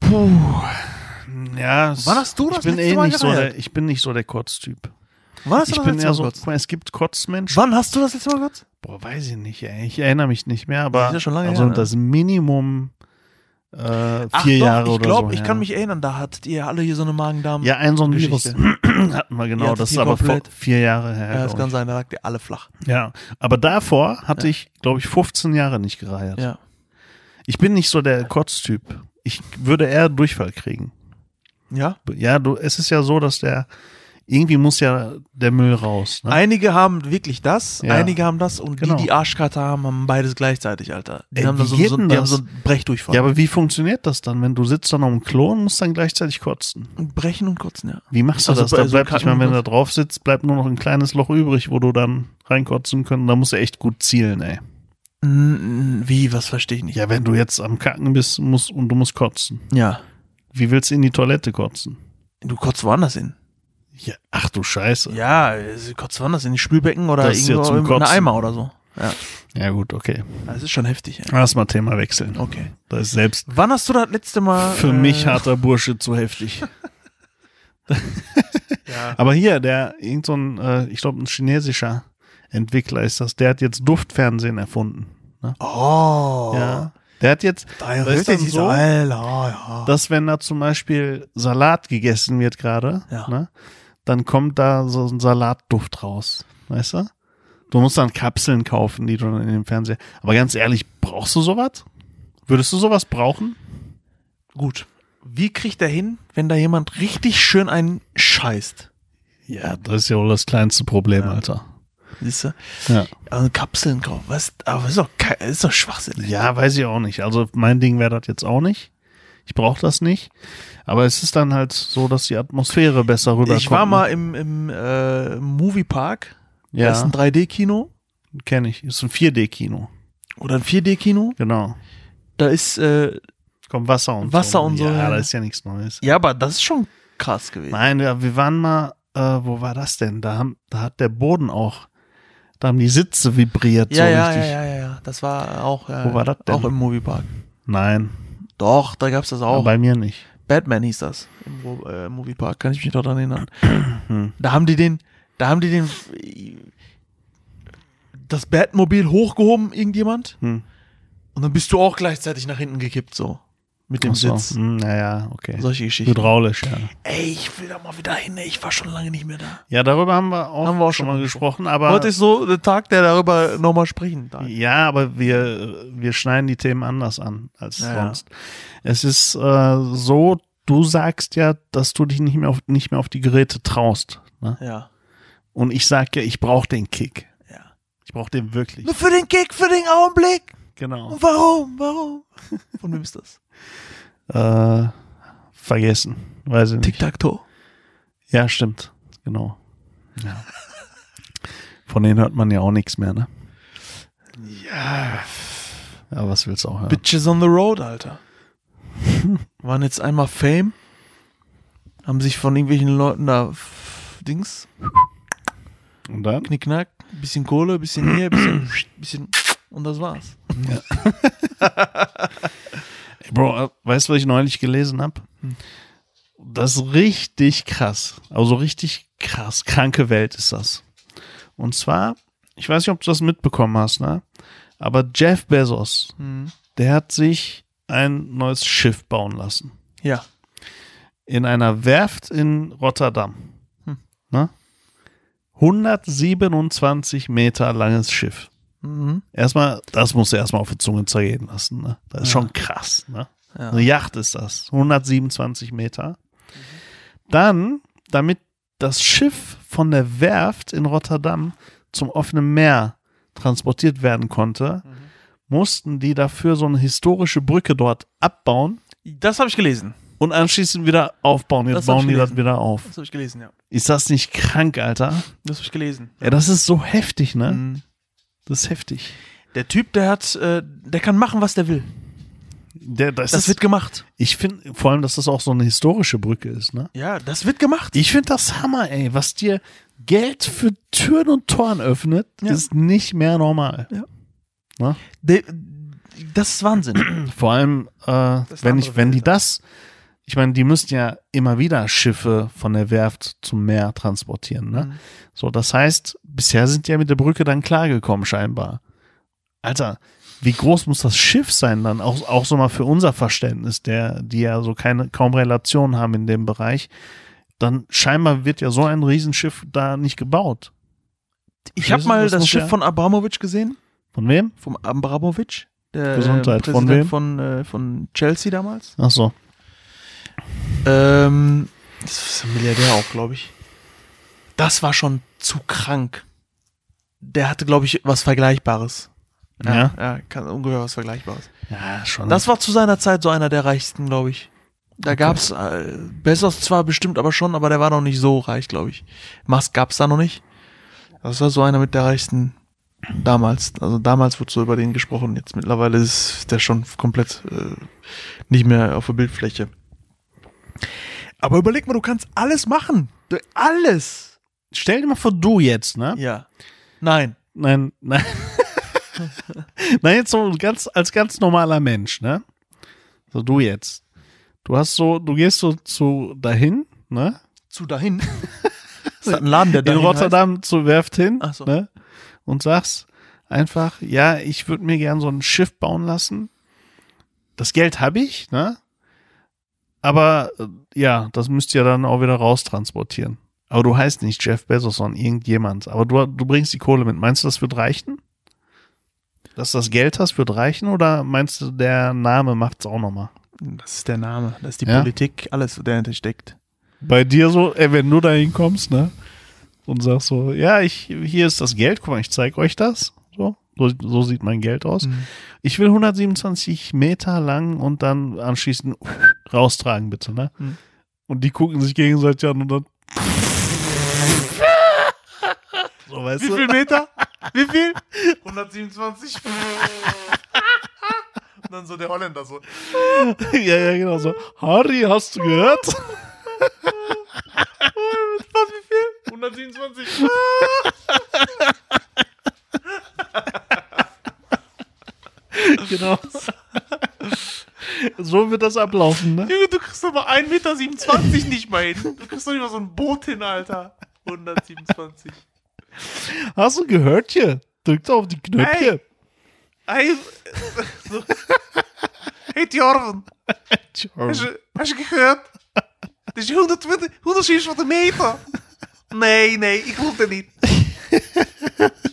Puh. Ja, Wann hast du das ich bin letzte eh Mal nicht so gereiert? der, Ich bin nicht so der Kotztyp. Wann hast du Ich das bin letzte eher Mal so, gekotzt? guck mal, es gibt Kotzmenschen. Wann hast du das letzte Mal gekotzt? Boah, weiß ich nicht, ey. Ich erinnere mich nicht mehr, aber Das ist ja schon lange also her, ne? das Minimum äh, Ach vier doch, Jahre ich oder glaube, so. ich ja. kann mich erinnern, da hattet ihr alle hier so eine Magen-Darm. Ja, ein so ein Virus hatten wir genau. hattet Das ist aber vor komplett. vier Jahre her. ja, das glaub kann ich. sein, da lag ihr alle flach. Ja, aber davor hatte ich, glaube ich, 15 Jahre nicht gereiert. Ja. Ich bin nicht so der Kotztyp. Ich würde eher Durchfall kriegen. Ja? Ja, du, es ist ja so, dass der irgendwie muss ja der Müll raus. Ne? Einige haben wirklich das, Ja. einige haben das und Genau. die, die Arschkarte haben, haben beides gleichzeitig, Alter. Die Ey, haben so, so, die haben so einen Brechdurchfall. Ja, aber wie funktioniert das dann, wenn du sitzt dann auf dem Klo und musst dann gleichzeitig kotzen? Brechen und kotzen, ja. Wie machst du Also das? Da so bleibt nicht Kacken- wenn du da drauf sitzt, bleibt nur noch ein kleines Loch übrig, wo du dann reinkotzen können. Da musst du echt gut zielen, ey. Wie, was verstehe ich nicht. Ja, wenn du jetzt am Kacken bist musst, und du musst kotzen. Ja. Wie willst du in die Toilette kotzen? Du kotzt woanders hin. Ja, ach du Scheiße. Ja, du kotzt woanders in die Spülbecken oder Das ja irgendwo zum in. Eimer oder so. Ja, Ja, gut, okay. das ist schon heftig, ja. Lass mal Thema wechseln. Okay. Das ist selbst Wann hast du das letzte Mal für äh, mich harter Bursche zu heftig. Ja. Aber hier, der, irgend so ein, äh, ich glaube, ein chinesischer Entwickler ist das, der hat jetzt Duftfernsehen erfunden. Ne? Oh. Ja. Der hat jetzt, Da ist dann so, dass wenn da zum Beispiel Salat gegessen wird gerade, Ja. ne, dann kommt da so ein Salatduft raus. Weißt du? Du musst dann Kapseln kaufen, die du dann in dem Fernseher. Aber ganz ehrlich, brauchst du sowas? Würdest du sowas brauchen? Gut. Wie kriegt er hin, wenn da jemand richtig schön einen scheißt? Ja, das ist ja wohl das kleinste Problem, Ja. Alter. Siehst du? Ja. Also Kapseln kaufen. Was? Aber das ist doch, das ist doch Schwachsinn. Ja, weiß ich auch nicht. Also mein Ding wäre das jetzt auch nicht. Ich brauche das nicht. Aber es ist dann halt so, dass die Atmosphäre besser rüberkommt. Ich war mal im, im äh, Moviepark. Da ist ja, ein 3D-Kino kenne ich. Ist ein 4D-Kino. oder ein 4D-Kino. Genau. Da ist, äh, Kommt Wasser und Wasser so. und so, Ja, ja. das ist ja nichts Neues. ja, aber das ist schon krass gewesen. Nein, ja, wir waren mal, äh, wo war das denn? Da, haben, da hat der Boden auch, da haben die Sitze vibriert. ja, so ja, richtig. ja, ja, ja. Das war auch, ja, Wo war das denn? auch im Moviepark. Nein, Doch, da gab's das auch. bei mir nicht. Batman hieß das im äh, Moviepark, kann ich mich noch dran erinnern. Hm. Da haben die den, da haben die den, das Batmobil hochgehoben, irgendjemand, Hm. und dann bist du auch gleichzeitig nach hinten gekippt, so. Mit dem Ach so. Sitz. Hm, naja, okay. Solche Geschichten. Hydraulisch, ja. Ey, ich will da mal wieder hin, ey. ich war schon lange nicht mehr da. Ja, darüber haben wir auch, Haben wir auch schon mal gesprochen, aber. Heute ist so der Tag, der darüber nochmal sprechen darf. Ja, aber wir, wir schneiden die Themen anders an als Ja, ja. sonst. Es ist äh, so, du sagst ja, dass du dich nicht mehr auf, nicht mehr auf die Geräte traust. Ne? Ja. Und ich sag ja, ich brauche den Kick. ja. Ich brauche den wirklich. Nur für den Kick, für den Augenblick. Genau. Und warum? Warum? Von wem ist das? Äh, vergessen. Weiß ich nicht. Tic-Tac-Toe. Ja, stimmt. Genau. Ja. Von denen hört man ja auch nichts mehr, ne? Ja, Ja, was willst du auch hören? Bitches on the Road, Alter. Waren jetzt einmal Fame, haben sich von irgendwelchen Leuten da Dings, Und dann? Knickknack, bisschen Kohle, bisschen hier, bisschen, bisschen und das war's. Ey, Bro, äh, weißt du, was ich neulich gelesen habe? Das ist richtig krass. Also richtig krass. Kranke Welt ist das. Und zwar, ich weiß nicht, ob du das mitbekommen hast, ne? Aber Jeff Bezos, der hat sich ein neues Schiff bauen lassen. Ja. In einer Werft in Rotterdam. Hm. Ne? 127 Meter langes Schiff. Mhm. Erstmal, das musst du erstmal auf die Zunge zergehen lassen. Ne? Das ist Ja. schon krass. Ne? Ja. Eine Yacht ist das. 127 Meter. Dann, damit das Schiff von der Werft in Rotterdam zum offenen Meer transportiert werden konnte, mussten die dafür so eine historische Brücke dort abbauen Das habe ich gelesen. und anschließend wieder aufbauen. Jetzt Das bauen die das wieder auf. Das habe ich gelesen, ja. Ist das nicht krank, Alter? Das habe ich gelesen. Ja, das ist so heftig, ne? Mhm. Das ist heftig. Der Typ, der hat, äh, der kann machen, was der will. Der, das Das ist, wird gemacht. ich finde vor allem, dass das auch so eine historische Brücke ist, ne? Ja, das wird gemacht. Ich finde das Hammer, ey. Was dir Geld für Türen und Toren öffnet, Ja. ist nicht mehr normal. Der, das ist Wahnsinn. Vor allem, äh, ist wenn, ich, wenn die das, ich meine, die müssten ja immer wieder Schiffe von der Werft zum Meer transportieren, ne? Mhm. So, das heißt, bisher sind die ja mit der Brücke dann klargekommen, scheinbar. Alter, wie groß muss das Schiff sein dann? Auch, auch so mal für unser Verständnis, der, die ja so keine, kaum Relation haben in dem Bereich. Dann scheinbar wird ja so ein Riesenschiff da nicht gebaut. Ich habe mal das Schiff ja- von Abramowitsch gesehen. Von wem? Vom Abramowitsch. Der Gesundheit. Äh, Von Präsident wem? Von, äh, von Chelsea damals. Ach so. Ähm, das ist ein Milliardär auch, glaube ich. Das war schon zu krank. Der hatte, glaube ich, was Vergleichbares. Ja. ja kann, ungefähr was Vergleichbares. Ja, schon. Das war zu seiner Zeit so einer der reichsten, glaube ich. Da gab's äh, Bezos zwar bestimmt aber schon, aber der war noch nicht so reich, glaube ich. Musk gab's da noch nicht. Das war so einer mit der reichsten damals. Also damals wurde so über den gesprochen. Jetzt mittlerweile ist der schon komplett äh, nicht mehr auf der Bildfläche. Aber überleg mal, du kannst alles machen. Du, alles. Stell dir mal vor, du jetzt, ne? Ja. Nein. Nein, nein. nein, jetzt so ganz, als ganz normaler Mensch, ne? So du jetzt. Du hast so, du gehst so zu dahin, ne? Zu dahin. ist das ein Laden, der In dahin Rotterdam zur Werft hin, Ach so. ne? Und sagst einfach, ja, ich würde mir gern so ein Schiff bauen lassen. Das Geld habe ich, ne? Aber äh, ja, das müsst ihr dann auch wieder raustransportieren. Aber du heißt nicht Jeff Bezos, sondern irgendjemand. Aber du, du bringst die Kohle mit. Meinst du, das wird reichen? Dass du das Geld hast, wird reichen? Oder meinst du, der Name macht's auch nochmal? Das ist der Name. Das ist die Ja? Politik. Alles, der dahinter steckt. Bei dir so, ey, wenn du da hinkommst, ne? Und sagst so, ja, ich, hier ist das Geld, guck mal, ich zeig euch das. So, so, so sieht mein Geld aus. Mhm. Ich will 127 Meter lang und dann anschließend raustragen, bitte, ne? Mhm. Und die gucken sich gegenseitig an und dann. so, weißt Wie du? viel Meter? Wie viel? 127. Und dann so der Holländer so. ja, ja, genau so. Harry, hast du gehört? Was, wie viel? 127. genau. so wird das ablaufen, ne? Junge, du kriegst doch mal 1,27 Meter nicht mal hin. Du kriegst doch nicht mal so ein Boot hin, Alter. 127. Hast du gehört hier? Drückt auf die Knöpfchen. Ey, so. Hey, Jorven. Hast du, hast du gehört? Das ist 120, 127 Meter. Nee, nee, ich geloof dir nicht.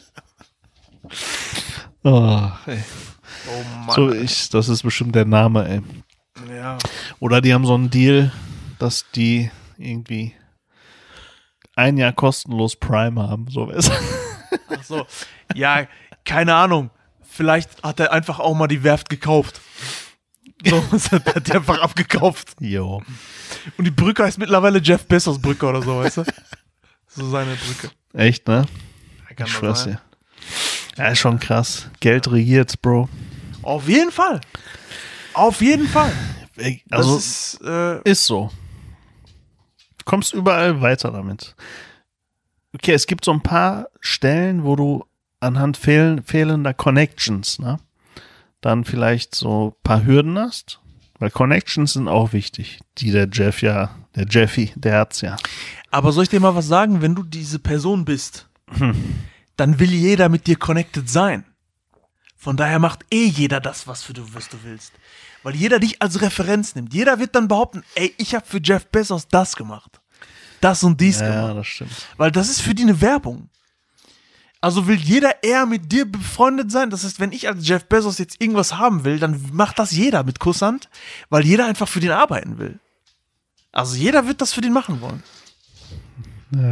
Oh, ey. Oh Mann. So, ich, das ist bestimmt der Name, ey. ja. Oder die haben so einen Deal, dass die irgendwie ein Jahr kostenlos Prime haben. So. Ach so. Ja, keine Ahnung. Vielleicht hat er einfach auch mal die Werft gekauft. So, hat die einfach abgekauft. Jo. Und die Brücke heißt mittlerweile Jeff Bezos Brücke oder so, weißt du? So seine Brücke. Echt, ne? Ich schwör's dir. Ja, ist schon krass. Geld regiert, Bro. Auf jeden Fall. Auf jeden Fall. Das Also, ist, äh, ist so. Du kommst überall weiter damit. Okay, es gibt so ein paar Stellen, wo du anhand fehl fehlender Connections, ne? Dann vielleicht so ein paar Hürden hast. Weil Connections sind auch wichtig. Die der Jeff ja, der Jeffy, der hat's ja. aber soll ich dir mal was sagen? Wenn du diese Person bist, Hm. dann will jeder mit dir connected sein. Von daher macht eh jeder das, was, für du, was du willst. Weil jeder dich als Referenz nimmt. Jeder wird dann behaupten, ey, ich habe für Jeff Bezos das gemacht. Das und dies Ja, gemacht. ja, das stimmt. Weil das ist für die eine Werbung. Also will jeder eher mit dir befreundet sein. Das heißt, wenn ich als Jeff Bezos jetzt irgendwas haben will, dann macht das jeder mit Kusshand, weil jeder einfach für den arbeiten will. Also jeder wird das für den machen wollen.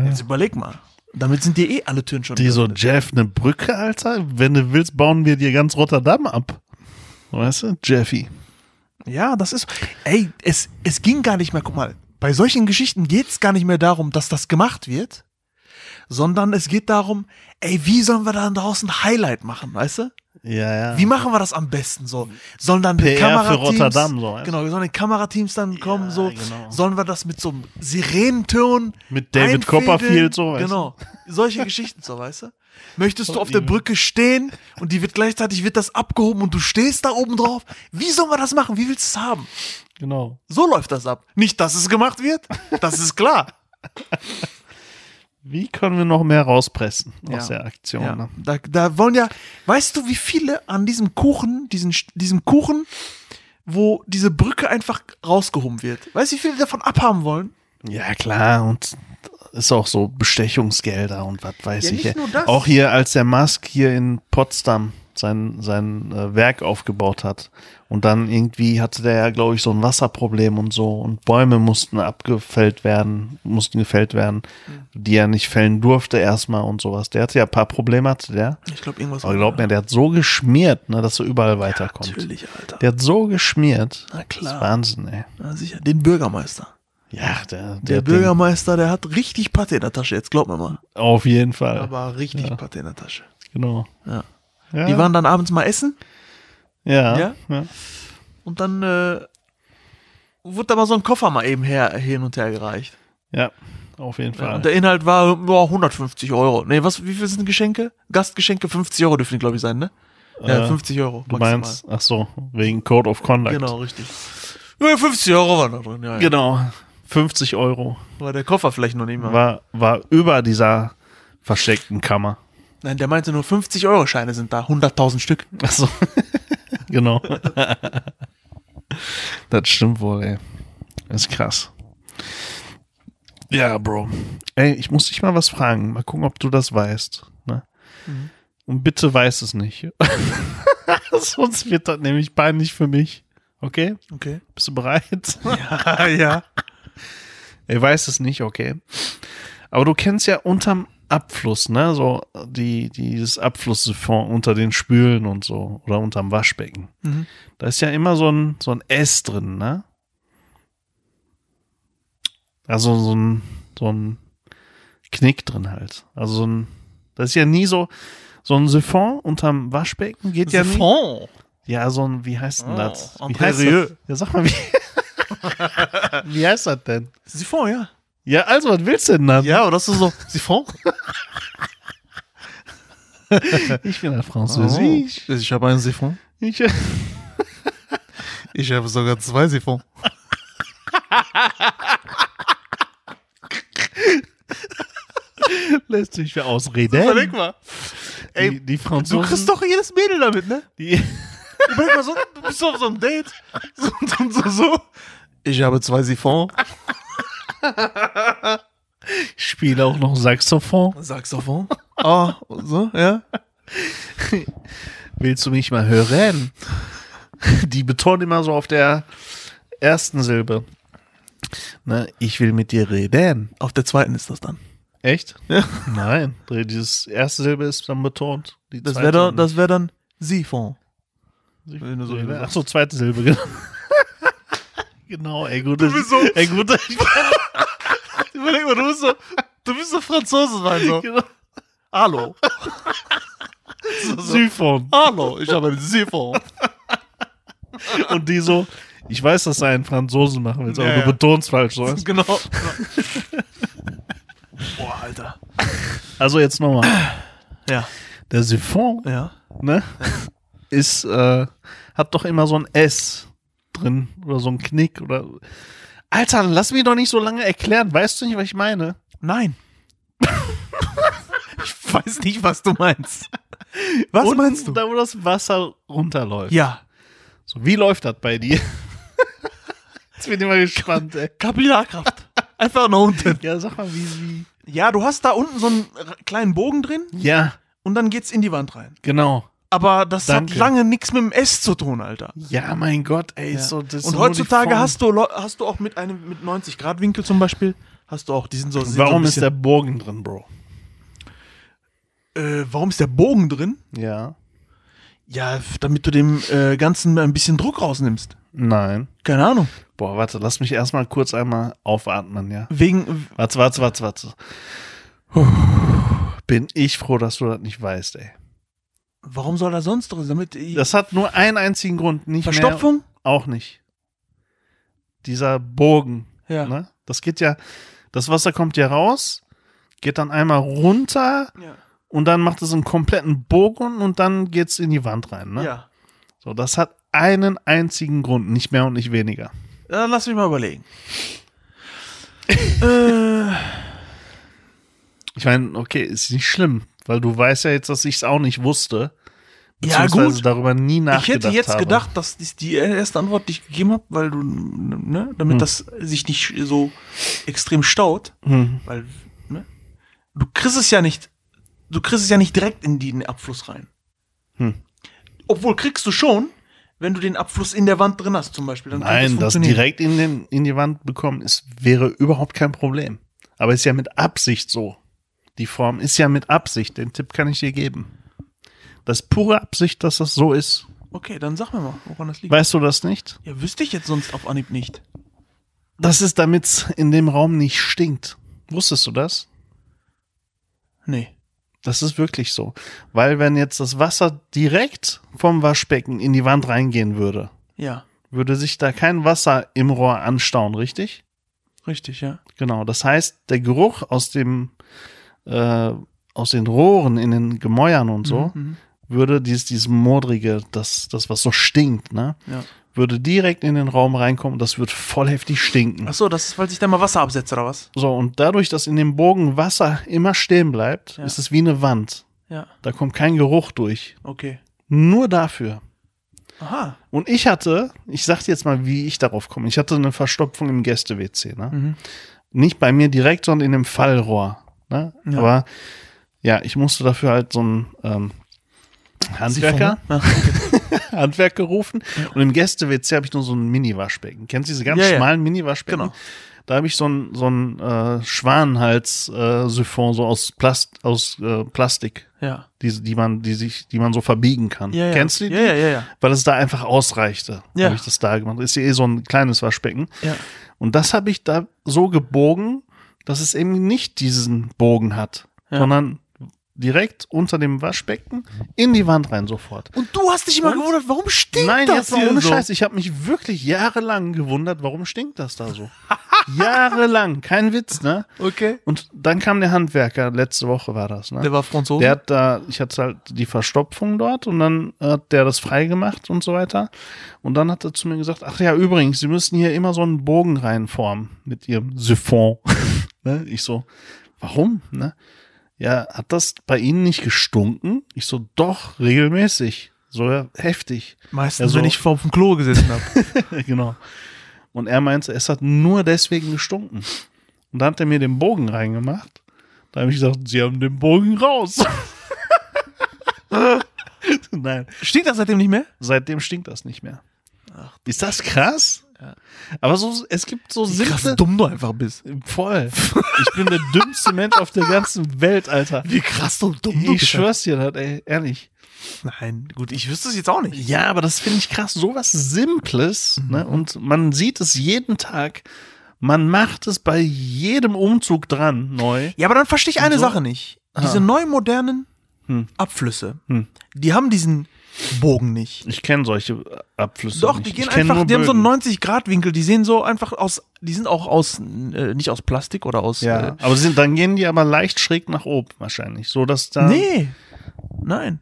Jetzt überleg mal. Damit sind dir eh alle Türen schon. Die so, geöffnet. Jeff, eine Brücke, Alter? Wenn du willst, bauen wir dir ganz Rotterdam ab. Weißt du? Jeffy. Ja, das ist. Ey, es, es ging gar nicht mehr. Guck mal, bei solchen Geschichten geht es gar nicht mehr darum, dass das gemacht wird, sondern es geht darum, ey, wie sollen wir dann draußen Highlight machen, weißt du? Ja, ja. Wie machen wir das am besten so? Sollen dann die PR für Kamerateams, Rotterdam, so, weißt genau, sollen die Kamerateams dann kommen so? genau. Sollen wir das mit so einem Sirenenton Mit David einfädeln? Copperfield, so, weißt? Genau, solche Geschichten so, weißt du? Möchtest du auf der Brücke stehen und die wird gleichzeitig wird das abgehoben und du stehst da oben drauf? Wie sollen wir das machen? Wie willst du es haben? Genau. So läuft das ab. Nicht, dass es gemacht wird, das ist klar. Wie können wir noch mehr rauspressen aus Ja. der Aktion? Ja, Ne? da, da wollen ja, weißt du, wie viele an diesem Kuchen, diesen, diesem Kuchen, wo diese Brücke einfach rausgehoben wird? Weißt du, wie viele davon abhaben wollen? ja, klar. Und ist auch so Bestechungsgelder und was weiß Ja, ich. Auch hier, als der Musk hier in Potsdam sein, sein äh, Werk aufgebaut hat. Und dann irgendwie hatte der ja, glaube ich, so ein Wasserproblem und so. Und Bäume mussten abgefällt werden, mussten gefällt werden, Hm. die er nicht fällen durfte erstmal und sowas. Der hatte ja ein paar Probleme, hatte der. Ich glaube, irgendwas. Aber glaub mir, der hat so geschmiert, ne, dass er überall weiterkommt. Natürlich, Alter. Der hat so geschmiert. Na klar. Das ist Wahnsinn, ey. Na sicher, den Bürgermeister. Ja, der, Der hat Bürgermeister, der hat richtig Patte in der Tasche, jetzt glaub mir mal. den- Auf jeden Fall. Aber richtig Patte in der Tasche. genau. Ja. Ja. Die waren dann abends mal essen ja. Ja? ja. und dann äh, wurde da mal so ein Koffer mal eben her, hin und her gereicht. Ja, auf jeden Fall. und der Inhalt war ja, 150 Euro. Nee, was, wie viel sind Geschenke? Gastgeschenke 50 Euro dürfen die, glaube ich, sein, ne? Ja, Äh, 50 Euro. du meinst, ach so, wegen Code of Conduct. Genau, richtig. Ja, 50 Euro waren da drin, ja. ja. Genau. 50 Euro War der Koffer vielleicht noch nicht mal. war, war über dieser versteckten Kammer. Nein, der meinte nur 50 Euro Scheine sind da, 100.000 Stück. Ach so. genau. das stimmt wohl, ey. Das ist krass. Ja, Bro. Ey, ich muss dich mal was fragen. Mal gucken, ob du das weißt. Ne? Mhm. Und bitte weiß es nicht. Sonst wird das nämlich peinlich für mich. Okay? Okay. Bist du bereit? Ja, ja. Er weiß es nicht, okay. Aber du kennst ja unterm Abfluss, ne? So die, dieses Abflusssiphon unter den Spülen und so. Oder unterm Waschbecken. Mhm. Da ist ja immer so ein, so ein S drin, ne? Also so ein, so ein Knick drin halt. Also so ein, das ist ja nie so, so ein Siphon unterm Waschbecken geht ja nie. Siphon. Ja, so ein, wie heißt denn Oh, das? Wie heißt das? Ja, sag mal, wie, wie heißt das denn? Siphon, ja. Ja, also, was willst du denn dann? Ja, oder ist das so Siphon? Ich bin ein Französisch. Oh. Ich habe einen Siphon. Ich, Ich habe sogar zwei Siphon. lässt sich für ausreden. Überleg mal. Ey, die, die du Franzosen, kriegst doch jedes Mädel damit, ne? die, Überleg mal, so, du bist auf so einem Date. So, so, so, so. Ich habe zwei Siphon. Spielen auch noch Saxophon. Saxophon. Ah, so, ja. Willst du mich mal hören? Die betonen immer so auf der ersten Silbe. Ne, ich will mit dir reden. Auf der zweiten ist das dann. Echt? Ja. Nein, dieses erste Silbe ist dann betont. Das wäre dann, das wär dann Siphon. Wenn du so Ach sagst. so, zweite Silbe, genau. Genau, ey, gut. Du bist so- ey, gut. Überleg mal, du bist so, du bist so Franzose, mein so. genau. Hallo. so, so. Siphon. Hallo, ich habe einen Siphon. Und die so, ich weiß, dass du einen Franzosen machen willst, aber Ja, du ja. betonst falsch sowas. genau. Boah, Alter. Also jetzt nochmal. Ja, Der Siphon, ja. ne, ist, äh, hat doch immer so ein S drin oder so ein Knick oder. Alter, lass mich doch nicht so lange erklären. Weißt du nicht, was ich meine? Nein. ich weiß nicht, was du meinst. Was Unten, meinst du? Da, wo das Wasser runterläuft. Ja, So, wie läuft das bei dir? Jetzt bin ich mal gespannt, ey. Kapillarkraft. Einfach nach unten. Ja, sag mal, wie, wie. Ja, du hast da unten so einen kleinen Bogen drin Ja, und dann geht's in die Wand rein. genau. Aber das Danke. hat lange nichts mit dem S zu tun, Alter. Ja, mein Gott, ey. Ja. So, das und heutzutage hast du, hast du auch mit einem mit 90 Grad Winkel zum Beispiel, hast du auch, die sind so. sind so Warum ein ist der Bogen drin, Bro? Äh, warum ist der Bogen drin? Ja. Ja, damit du dem äh, Ganzen ein bisschen Druck rausnimmst. Nein. Keine Ahnung. Boah, warte, lass mich erstmal kurz einmal aufatmen, ja. Wegen. Warte, warte, warte, warte. Puh, Bin ich froh, dass du das nicht weißt, ey. Warum soll er sonst drin? Damit Das hat nur einen einzigen Grund, nicht Verstopfung? mehr. Auch nicht. Dieser Bogen, Ja. ne? Das geht ja, das Wasser kommt ja raus, geht dann einmal runter Ja. und dann macht es einen kompletten Bogen und dann geht's in die Wand rein, ne? ja. So, das hat einen einzigen Grund, nicht mehr und nicht weniger. Dann lass mich mal überlegen. äh, Ich meine, okay, ist nicht schlimm, weil du weißt ja jetzt, dass ich es auch nicht wusste. Ja, beziehungsweise gut. darüber nie ich nachgedacht hätte jetzt habe. gedacht, dass dies die erste Antwort, die ich gegeben habe, weil du, ne, damit Hm. das sich nicht so extrem staut, Hm. weil, ne, du kriegst es ja nicht, du kriegst es ja nicht direkt in den Abfluss rein. Hm. Obwohl kriegst du schon, wenn du den Abfluss in der Wand drin hast, zum Beispiel. Dann Nein, das funktionieren. direkt in, den, in die Wand bekommen, ist, wäre überhaupt kein Problem. Aber ist ja mit Absicht so. Die Form ist ja mit Absicht. Den Tipp kann ich dir geben. Das ist pure Absicht, dass das so ist. Okay, dann sag mir mal, woran das liegt. Weißt du das nicht? ja, wüsste ich jetzt sonst auf Anhieb nicht. Das ist, damit es in dem Raum nicht stinkt. Wusstest du das? Nee. Das ist wirklich so. Weil wenn jetzt das Wasser direkt vom Waschbecken in die Wand reingehen würde, Ja, würde sich da kein Wasser im Rohr anstauen, richtig? richtig, ja. Genau. Das heißt, der Geruch aus dem äh, aus den Rohren in den Gemäuern und so Mhm, würde dieses dieses modrige, das das was so stinkt, ne, ja. würde direkt in den Raum reinkommen. und Das wird voll heftig stinken. Ach so, das ist, weil sich da mal Wasser absetzt, oder was? So und dadurch, dass in dem Bogen Wasser immer stehen bleibt, Ja. ist es wie eine Wand. Ja, Da kommt kein Geruch durch. okay. Nur dafür. Aha. Und ich hatte, ich sag dir jetzt mal, wie ich darauf komme. Ich hatte eine Verstopfung im Gäste-WC, ne? Mhm. Nicht bei mir direkt, sondern in dem Fallrohr. Ne? Ja. Aber ja, ich musste dafür halt so einen ähm, Handwerker, Ja. Handwerker rufen. Und im Gäste-WC habe ich nur so ein Mini-Waschbecken. Kennst du diese ganz Ja, schmalen Mini-Waschbecken? Genau. Da habe ich so ein, so ein äh, Schwanenhals-Siphon, so aus, Plast, aus äh, Plastik, Ja. die, die, man, die, sich, die man so verbiegen kann. Ja, ja. Kennst du die? Ja, ja, ja, ja. weil es da einfach ausreichte. Ja. Habe ich das da gemacht. Ist ja eh so ein kleines Waschbecken. Ja. Und das habe ich da so gebogen, dass es eben nicht diesen Bogen hat, Ja. sondern direkt unter dem Waschbecken in die Wand rein sofort. Und du hast dich immer Und? gewundert, warum stinkt Nein, das jetzt mal ohne so? Scheiß. Ich habe mich wirklich jahrelang gewundert, warum stinkt das da so? jahrelang, kein Witz, ne? Okay. Und dann kam der Handwerker, letzte Woche war das, ne? Der war Franzose. Der hat da, ich hatte halt die Verstopfung dort und dann hat der das freigemacht und so weiter. Und dann hat er zu mir gesagt, ach ja, übrigens, Sie müssen hier immer so einen Bogen reinformen mit Ihrem Siphon. ne? Ich so, warum? Ne? Ja, hat das bei Ihnen nicht gestunken? Ich so, doch, regelmäßig. So ja, heftig. Meistens, Ja, so- wenn ich vor dem Klo gesessen habe. genau. Und er meinte, es hat nur deswegen gestunken. Und dann hat er mir den Bogen reingemacht. Da habe ich gesagt, Sie haben den Bogen raus. Nein, Stinkt das seitdem nicht mehr? seitdem stinkt das nicht mehr. Ist das krass? Ja. Aber so, es gibt so Wie krass simple. dumm du einfach bist. Voll. Ich bin der dümmste Mensch auf der ganzen Welt, Alter. Wie krass du dumm du Ich bist. schwör's dir, das, ey, ehrlich. Nein, gut, ich wüsste es jetzt auch nicht. Ja, aber das finde ich krass. Sowas Simples, Mhm. ne? Und man sieht es jeden Tag. Man macht es bei jedem Umzug dran neu. Ja, aber dann verstehe ich eine so? Sache nicht. Diese Ah. neu modernen Hm. Abflüsse, Hm. die haben diesen Bogen nicht. Ich kenne solche Abflüsse. Doch, nicht. die gehen einfach, die haben so einen Bögen. 90-Grad-Winkel, die sehen so einfach aus, die sind auch aus, äh, nicht aus Plastik oder aus. Ja, Äh, aber sind, dann gehen die aber leicht schräg nach oben wahrscheinlich. So dass da. nee. Nein.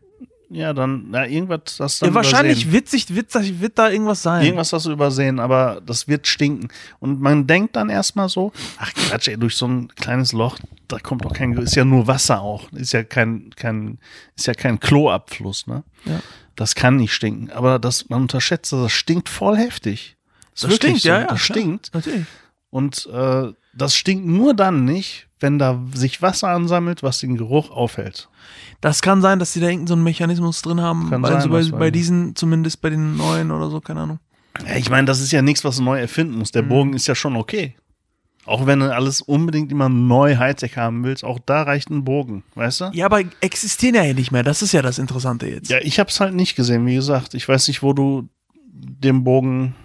Ja, dann, na, irgendwas, das dann Ja, wahrscheinlich übersehen. wird, sich, wird, da irgendwas sein. Irgendwas du übersehen, aber das wird stinken. Und man denkt dann erstmal so, ach Quatsch, ey, durch so ein kleines Loch, da kommt doch kein, ist ja nur Wasser auch. Ist ja kein, kein, ist ja kein Kloabfluss, ne? Ja. Das kann nicht stinken. Aber das, man unterschätzt, das, das stinkt voll heftig. Das wirklich stinkt, ja, ja, Das stinkt. Natürlich. Und äh, das stinkt nur dann nicht, wenn da sich Wasser ansammelt, was den Geruch aufhält. Das kann sein, dass sie da irgendeinen so einen Mechanismus drin haben. Kann also sein, bei, bei diesen, zumindest bei den neuen oder so, keine Ahnung. Ja, ich meine, das ist ja nichts, was du neu erfinden musst. Der Mhm. Bogen ist ja schon okay. Auch wenn du alles unbedingt immer neu Hightech haben willst, auch da reicht ein Bogen, weißt du? Ja, aber existieren ja nicht mehr. Das ist ja das Interessante jetzt. Ja, ich hab's halt nicht gesehen, wie gesagt. Ich weiß nicht, wo du den Bogen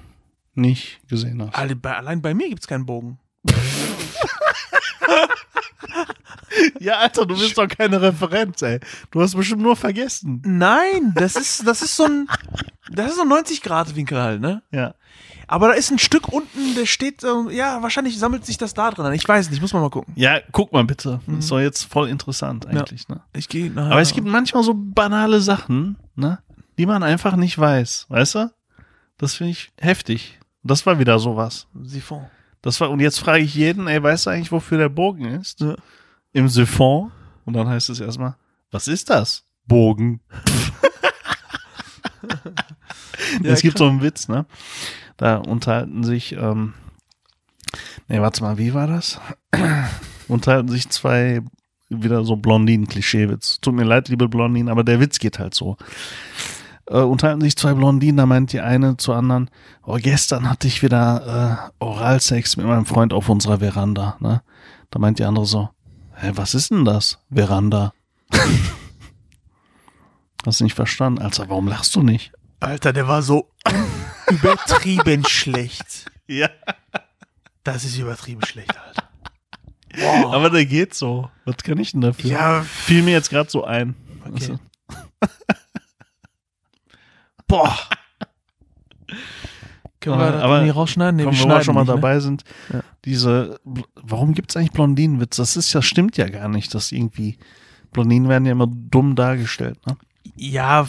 nicht gesehen hast. Alle- bei- Allein bei mir gibt's keinen Bogen. Ja, Alter, du bist doch keine Referenz, ey. Du hast bestimmt nur vergessen. Nein, das ist, das ist so ein, das ist so ein 90-Grad-Winkel halt, ne? Ja. Aber da ist ein Stück unten, der steht, ähm, ja, wahrscheinlich sammelt sich das da drin an. Ich weiß nicht, muss man mal gucken. Ja, guck mal bitte. Mhm. Das ist doch jetzt voll interessant eigentlich, ne? Ich gehe nachher. Aber es gibt manchmal so banale Sachen, ne? Die man einfach nicht weiß, weißt du? Das finde ich heftig. Das war wieder sowas. Siphon. Das war, und jetzt frage ich jeden, ey, weißt du eigentlich, wofür der Bogen ist? Ja. Im Siphon. Und dann heißt es erstmal, was ist das? Bogen. Ja, es gibt so einen Witz, ne? Da unterhalten sich, ähm, nee, warte mal, wie war das? unterhalten sich zwei, wieder so Blondinen-Klischeewitz. Tut mir leid, liebe Blondinen, aber der Witz geht halt so. Äh, unterhalten sich zwei Blondinen, da meint die eine zur anderen, oh, gestern hatte ich wieder äh, Oralsex mit meinem Freund auf unserer Veranda, ne? Da meint die andere so, hä, was ist denn das? Veranda. Hast du nicht verstanden? Alter, warum lachst du nicht? Alter, der war so übertrieben schlecht. Ja. Das ist übertrieben schlecht, Alter. Aber der geht so. Was kann ich denn dafür? Ja, Fiel mir jetzt gerade so ein. Okay. Du? Boah. Können wir das Aber nicht rausschneiden? Nee, Komm, wir wir schon mal nicht, ne? dabei sind, Ja. diese, warum gibt es eigentlich Blondinenwitze? Das ist ja, stimmt ja gar nicht, dass irgendwie, Blondinen werden ja immer dumm dargestellt, ne? Ja,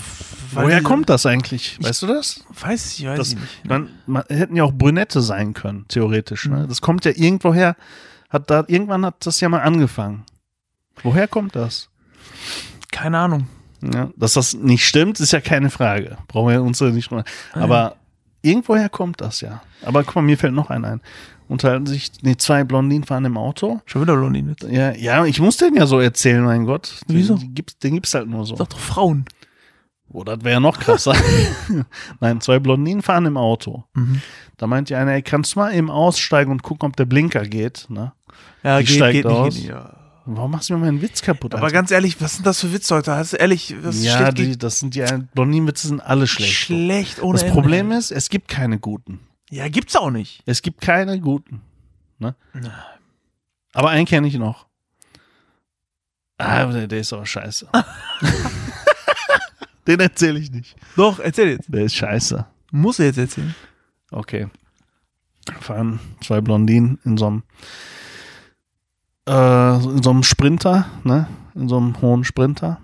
weil Woher kommt das eigentlich? Weißt du das? Weiß ich, weiß das ich nicht. man, man, hätten ja auch Brünette sein können, theoretisch, Mhm. ne? Das kommt ja irgendwoher, hat da, irgendwann hat das ja mal angefangen. Woher kommt das? Keine Ahnung. Ja, dass das nicht stimmt, ist ja keine Frage. Brauchen wir uns ja nicht drüber. Aber irgendwoher kommt das ja. Aber guck mal, mir fällt noch ein ein. Unterhalten sich, nee, zwei Blondinen fahren im Auto. Schon wieder Blondine. Ja, ja, ich muss den ja so erzählen, mein Gott. Den, Wieso? Die gibt's, den gibt's halt nur so. Sag doch Frauen. Oh, das wäre ja noch krasser. Nein, zwei Blondinen fahren im Auto. Mhm. Da meint die eine, ey, kannst du mal eben aussteigen und gucken, ob der Blinker geht, ne? Ja, Die geht, steigt geht nicht. aus. Nicht ja. Warum machst du mir meinen Witz kaputt? Aber Alter? ganz ehrlich, was sind das für Witze heute? Hast du ehrlich, was ja, die, das sind die Blondinenwitze sind alle schlecht. schlecht ohne Das Ende. Problem ist, es gibt keine guten. Ja, gibt's auch nicht. Es gibt keine guten. Ne? Aber einen kenne ich noch. Ah, der, der ist aber scheiße. Den erzähle ich nicht. Doch, erzähl jetzt. Der ist scheiße. Muss er jetzt erzählen. Okay. Fahren zwei Blondinen in so einem äh, in so einem Sprinter, ne? In so einem hohen Sprinter.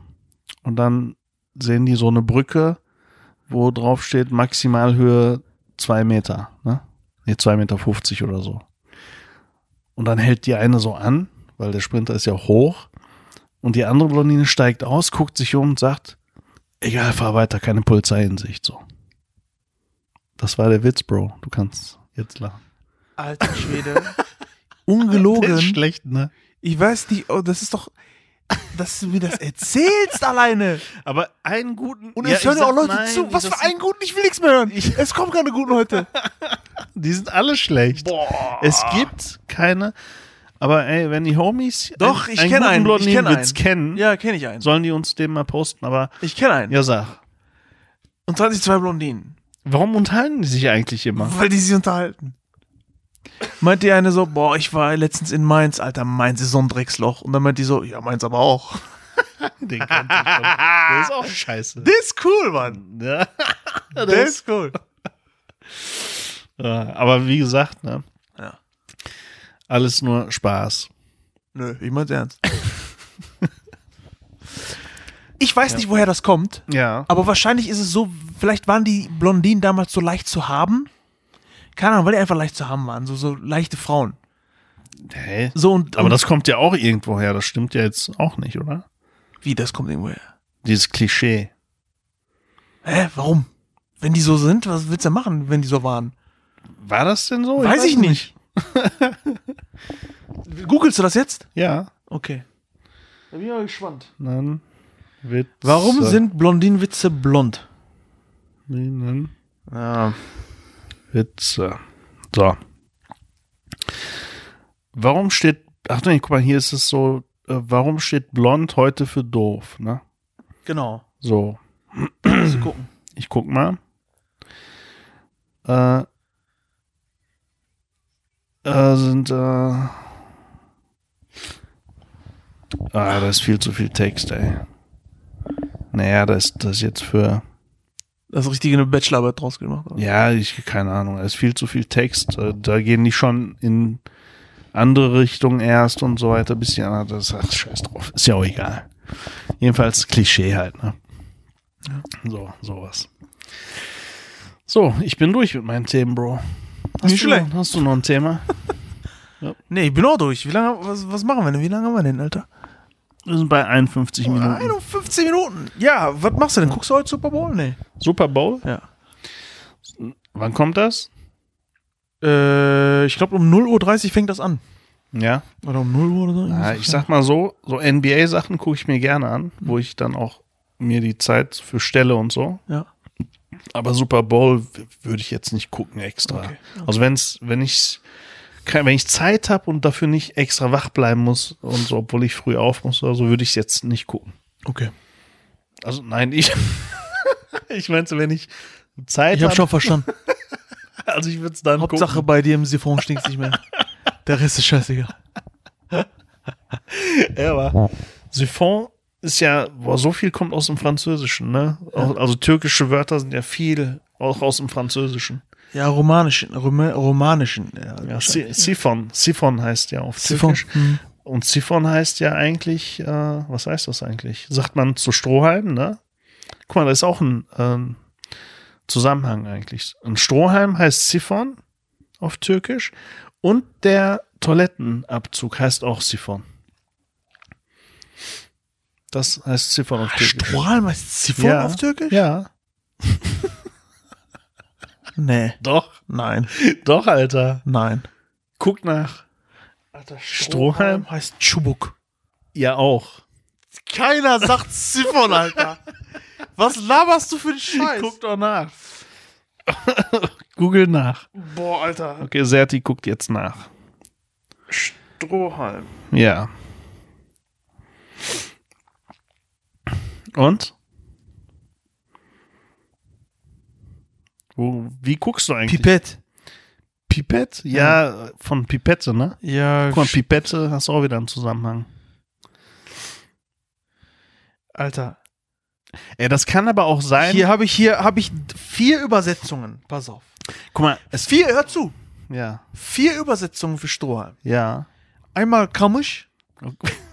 Und dann sehen die so eine Brücke, wo drauf steht Maximalhöhe zwei Meter, ne? Nee, zwei Meter fünfzig oder so. Und dann hält die eine so an, weil der Sprinter ist ja hoch. Und die andere Blondine steigt aus, guckt sich um und sagt, egal, fahr weiter, keine Polizei in Sicht, so. Das war der Witz, Bro. Du kannst jetzt lachen. Alter Schwede. Der ist Ungelogen. schlecht, ne? Ich weiß nicht, oh, das ist doch, dass du mir das erzählst alleine. Aber einen guten. Und Ja, es hören ich ja auch Leute nein, zu. Was das für einen guten? Ich will nichts mehr hören. es kommen keine guten heute. Die sind alle schlecht. Boah. Es gibt keine. Aber ey, wenn die Homies Doch, einen- ich einen kenne guten einen. Ich Blondinenwitz einen. kennen, Ja, kenne ich einen. sollen die uns den mal posten. Aber Ich kenne einen. ja, sag. Und zwar die zwei Blondinen. Warum unterhalten die sich eigentlich immer? Weil die sich unterhalten. Meint die eine so, boah, ich war letztens in Mainz, Alter, Mainz ist so ein Drecksloch. Und dann meint die so, ja, Mainz aber auch. Den kennt ich schon. Der ist auch scheiße. Das ist cool, Mann. Ja. Das ist cool. Ja, aber wie gesagt, ne? Ja. Alles nur Spaß. Nö, ich mein's ernst. Ich weiß nicht, woher das kommt, Ja. aber wahrscheinlich ist es so, vielleicht waren die Blondinen damals so leicht zu haben. Keine Ahnung, weil die einfach leicht zu haben waren, so, so leichte Frauen. Hä? So und, Aber und das kommt ja auch irgendwo her. Das stimmt ja jetzt auch nicht, oder? wie, das kommt irgendwo her. Dieses Klischee. Hä, warum? Wenn die so sind, was willst du machen, wenn die so waren? War das denn so? weiß ich nicht. Googelst du das jetzt? Ja. Okay. Da bin ich mal gespannt. Dann Witze. Warum sind Blondinenwitze blond? Blondinen Ja. Witze. So. Warum steht, ach nee, guck mal, hier ist es so, äh, warum steht blond heute für doof, ne? Genau. So, gucken. ich guck mal. Äh, äh, sind, äh, ah, da ist viel zu viel Text, ey. Naja, das das ist jetzt für, Das richtige eine Bachelorarbeit draus gemacht. oder? Ja, ich keine Ahnung. Es ist viel zu viel Text. Äh, Da gehen die schon in andere Richtungen erst und so weiter. Bisschen, das ach, scheiß drauf. Ist ja auch egal. Jedenfalls Klischee halt, ne? So, sowas. So, ich bin durch mit meinen Themen, Bro. Hast, Nicht du, schlecht. noch, hast du noch ein Thema? Nee, ich bin auch durch. Wie lange, was, was machen wir denn? Wie lange haben wir denn, Alter? Wir sind bei 51 Minuten. 51 Minuten. Ja, was machst du denn? Guckst du heute Super Bowl? Nee. Super Bowl? Ja. Wann kommt das? Äh, ich glaube um 0.30 Uhr fängt das an. Ja. Oder um 0 Uhr oder so. Ja, ich sag mal so, so NBA-Sachen gucke ich mir gerne an, wo ich dann auch mir die Zeit für stelle und so. Ja. Aber Super Bowl würde ich jetzt nicht gucken extra. Okay, Also wenn's, wenn ich wenn ich Zeit habe und dafür nicht extra wach bleiben muss und so, obwohl ich früh auf muss oder so, würde ich es jetzt nicht gucken. Okay. Also nein, ich ich meinte, wenn ich Zeit Ich habe habe, schon verstanden. also ich würde es dann Hauptsache bei dir im Siphon stinkt nicht mehr. Der Rest ist scheißegal. gucken. Ja, aber Siphon ist ja, boah, so viel kommt aus dem Französischen, ne? Auch- Also türkische Wörter sind ja viel auch aus dem Französischen. Ja, romanischen. Roma, romanischen. Ja, Siphon. Siphon heißt ja auf Siphon. Türkisch. Hm. Und Siphon heißt ja eigentlich, äh, was heißt das eigentlich? Sagt man zu Strohhalm, ne? Guck mal, da ist auch ein ähm, Zusammenhang eigentlich. Ein Strohhalm heißt Siphon auf Türkisch und der Toilettenabzug heißt auch Siphon. Das heißt Siphon auf Türkisch. Strohhalm heißt Siphon Ja. auf Türkisch? Ja, Nee. doch, Nein. doch, Alter. Nein. Guck nach. Alter, Strohhalm heißt Chubuk. Ja, auch. Keiner sagt Siphon, Alter. Was laberst du für den Scheiß? Guck doch nach. Google nach. Boah, Alter. Okay, Serti guckt jetzt nach. Strohhalm. Ja. Und? Wo, wie guckst du eigentlich? Pipette. Pipette? Ja, von Pipette, ne? Ja, Guck mal, Pipette hast du auch wieder einen Zusammenhang. Alter. Ey, das kann aber auch sein. Hier habe ich hier habe ich vier Übersetzungen. Pass auf. guck mal, es. Vier, hör zu. Ja, Vier Übersetzungen für Strohhalm. ja. Einmal Kamusch,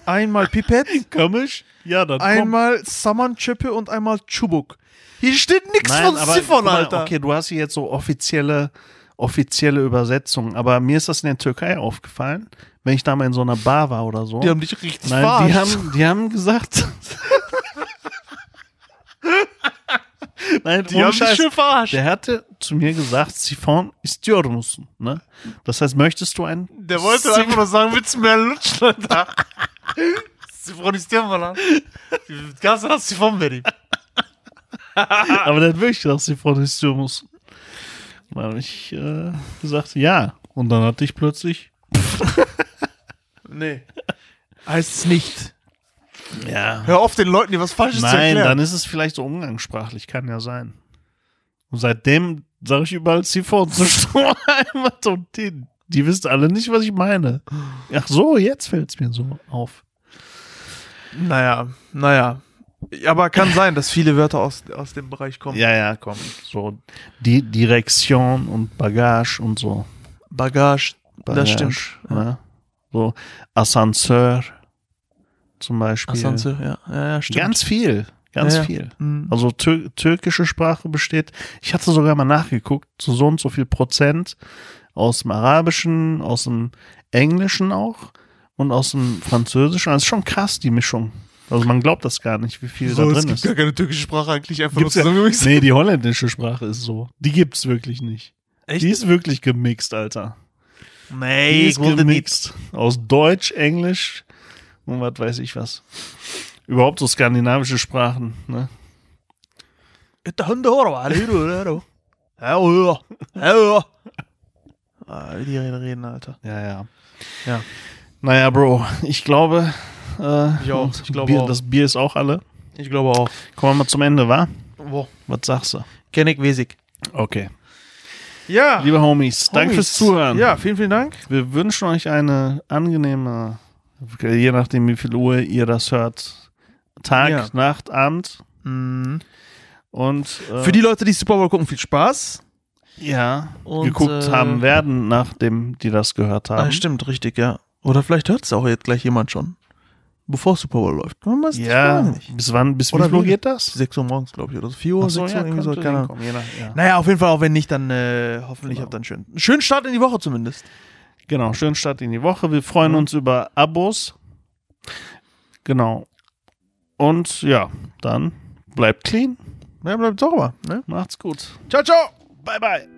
einmal Pipette, Komisch? Ja, dann einmal Samanchepe und einmal Chubuk. Hier steht nichts von aber Alter. Okay, du hast hier jetzt so offizielle, offizielle Übersetzungen, aber mir ist das in der Türkei aufgefallen, wenn ich da mal in so einer Bar war oder so. Die haben dich richtig Nein, verarscht. die haben, die haben gesagt. Nein, Die haben Scheiß. schön verarscht. Der hatte zu mir gesagt, Siphon istiyor musun? Ne? Das heißt, möchtest du ein Der wollte einfach nur sagen, willst du mehr lutschen, Alter? Siphon ist Mann. Ganz hast Siphon, Betty. Aber dann wirklich gesagt, Siphon istiyor musun? Dann habe ich äh, gesagt, ja. Und dann hatte ich plötzlich. Nee. Heißt es nicht. Ja. Hör auf, den Leuten, die was Falsches zu Nein, erklären. dann ist es vielleicht so umgangssprachlich, kann ja sein. Und seitdem sage ich überall C4 zu Strohhalm und die, die wissen alle nicht, was ich meine. Ach so, jetzt fällt es mir so auf. Naja, naja. Aber kann sein, dass viele Wörter aus, aus dem Bereich kommen. Ja, ja, komm. So die Direktion und Bagage und so. Bagage, Bagage, das stimmt. Ne? So Ascenseur zum Beispiel. Assange, ja. ja, ja, stimmt. Ganz viel, ganz Ja, ja. viel. Mhm. Also tür türkische Sprache besteht, ich hatte sogar mal nachgeguckt, so so und so viel Prozent aus dem Arabischen, aus dem Englischen auch und aus dem Französischen. Also ist schon krass, die Mischung. Also man glaubt das gar nicht, wie viel So, da es drin gibt ist. gar keine türkische Sprache eigentlich einfach Gibt's nur ja, zusammengemixt. nee, die holländische Sprache ist so. Die gibt's wirklich nicht. Echt? Die ist wirklich gemixt, Alter. Die Nee, ist gemixt. Aus Deutsch, Englisch und was weiß ich was. Überhaupt so skandinavische Sprachen, ne? Wie die reden, Alter. Ja, ja. Ja. Naja, Bro, ich glaube, äh, Ich auch, ich glaube Bier, auch. das Bier ist auch alle. Ich glaube auch. Kommen wir mal zum Ende, wa? Wo? Was sagst du? Kenn ich Wesig. Okay. Ja. Liebe Homies, danke fürs Zuhören. Ja, vielen, vielen Dank. Wir wünschen euch eine angenehme, je nachdem wie viel Uhr ihr das hört, Tag, Ja. Nacht, Abend. Mhm. Und äh, Für die Leute, die Super Bowl gucken, viel Spaß. ja, Und, geguckt äh, haben werden, nachdem die das gehört haben. Ah, stimmt, richtig, ja. Oder vielleicht hört es auch jetzt gleich jemand schon. Bevor Super Bowl läuft. Man weiß ja, nicht. bis wann, bis wie Oder viel wie? geht das? 6 Uhr morgens, glaube ich, oder so. 4 Uhr, so, 6 Uhr, ja, irgendwie so. Keine Ahnung. ja. Naja, auf jeden Fall, auch wenn nicht, dann äh, hoffentlich Genau. habt ihr einen schönen, schönen Start in die Woche zumindest. Genau, schönen Start in die Woche. Wir freuen Mhm. uns über Abos. Genau. Und ja, dann bleibt clean. Ja, bleibt sauber. Ne? Macht's gut. Ciao, ciao! Bye, bye.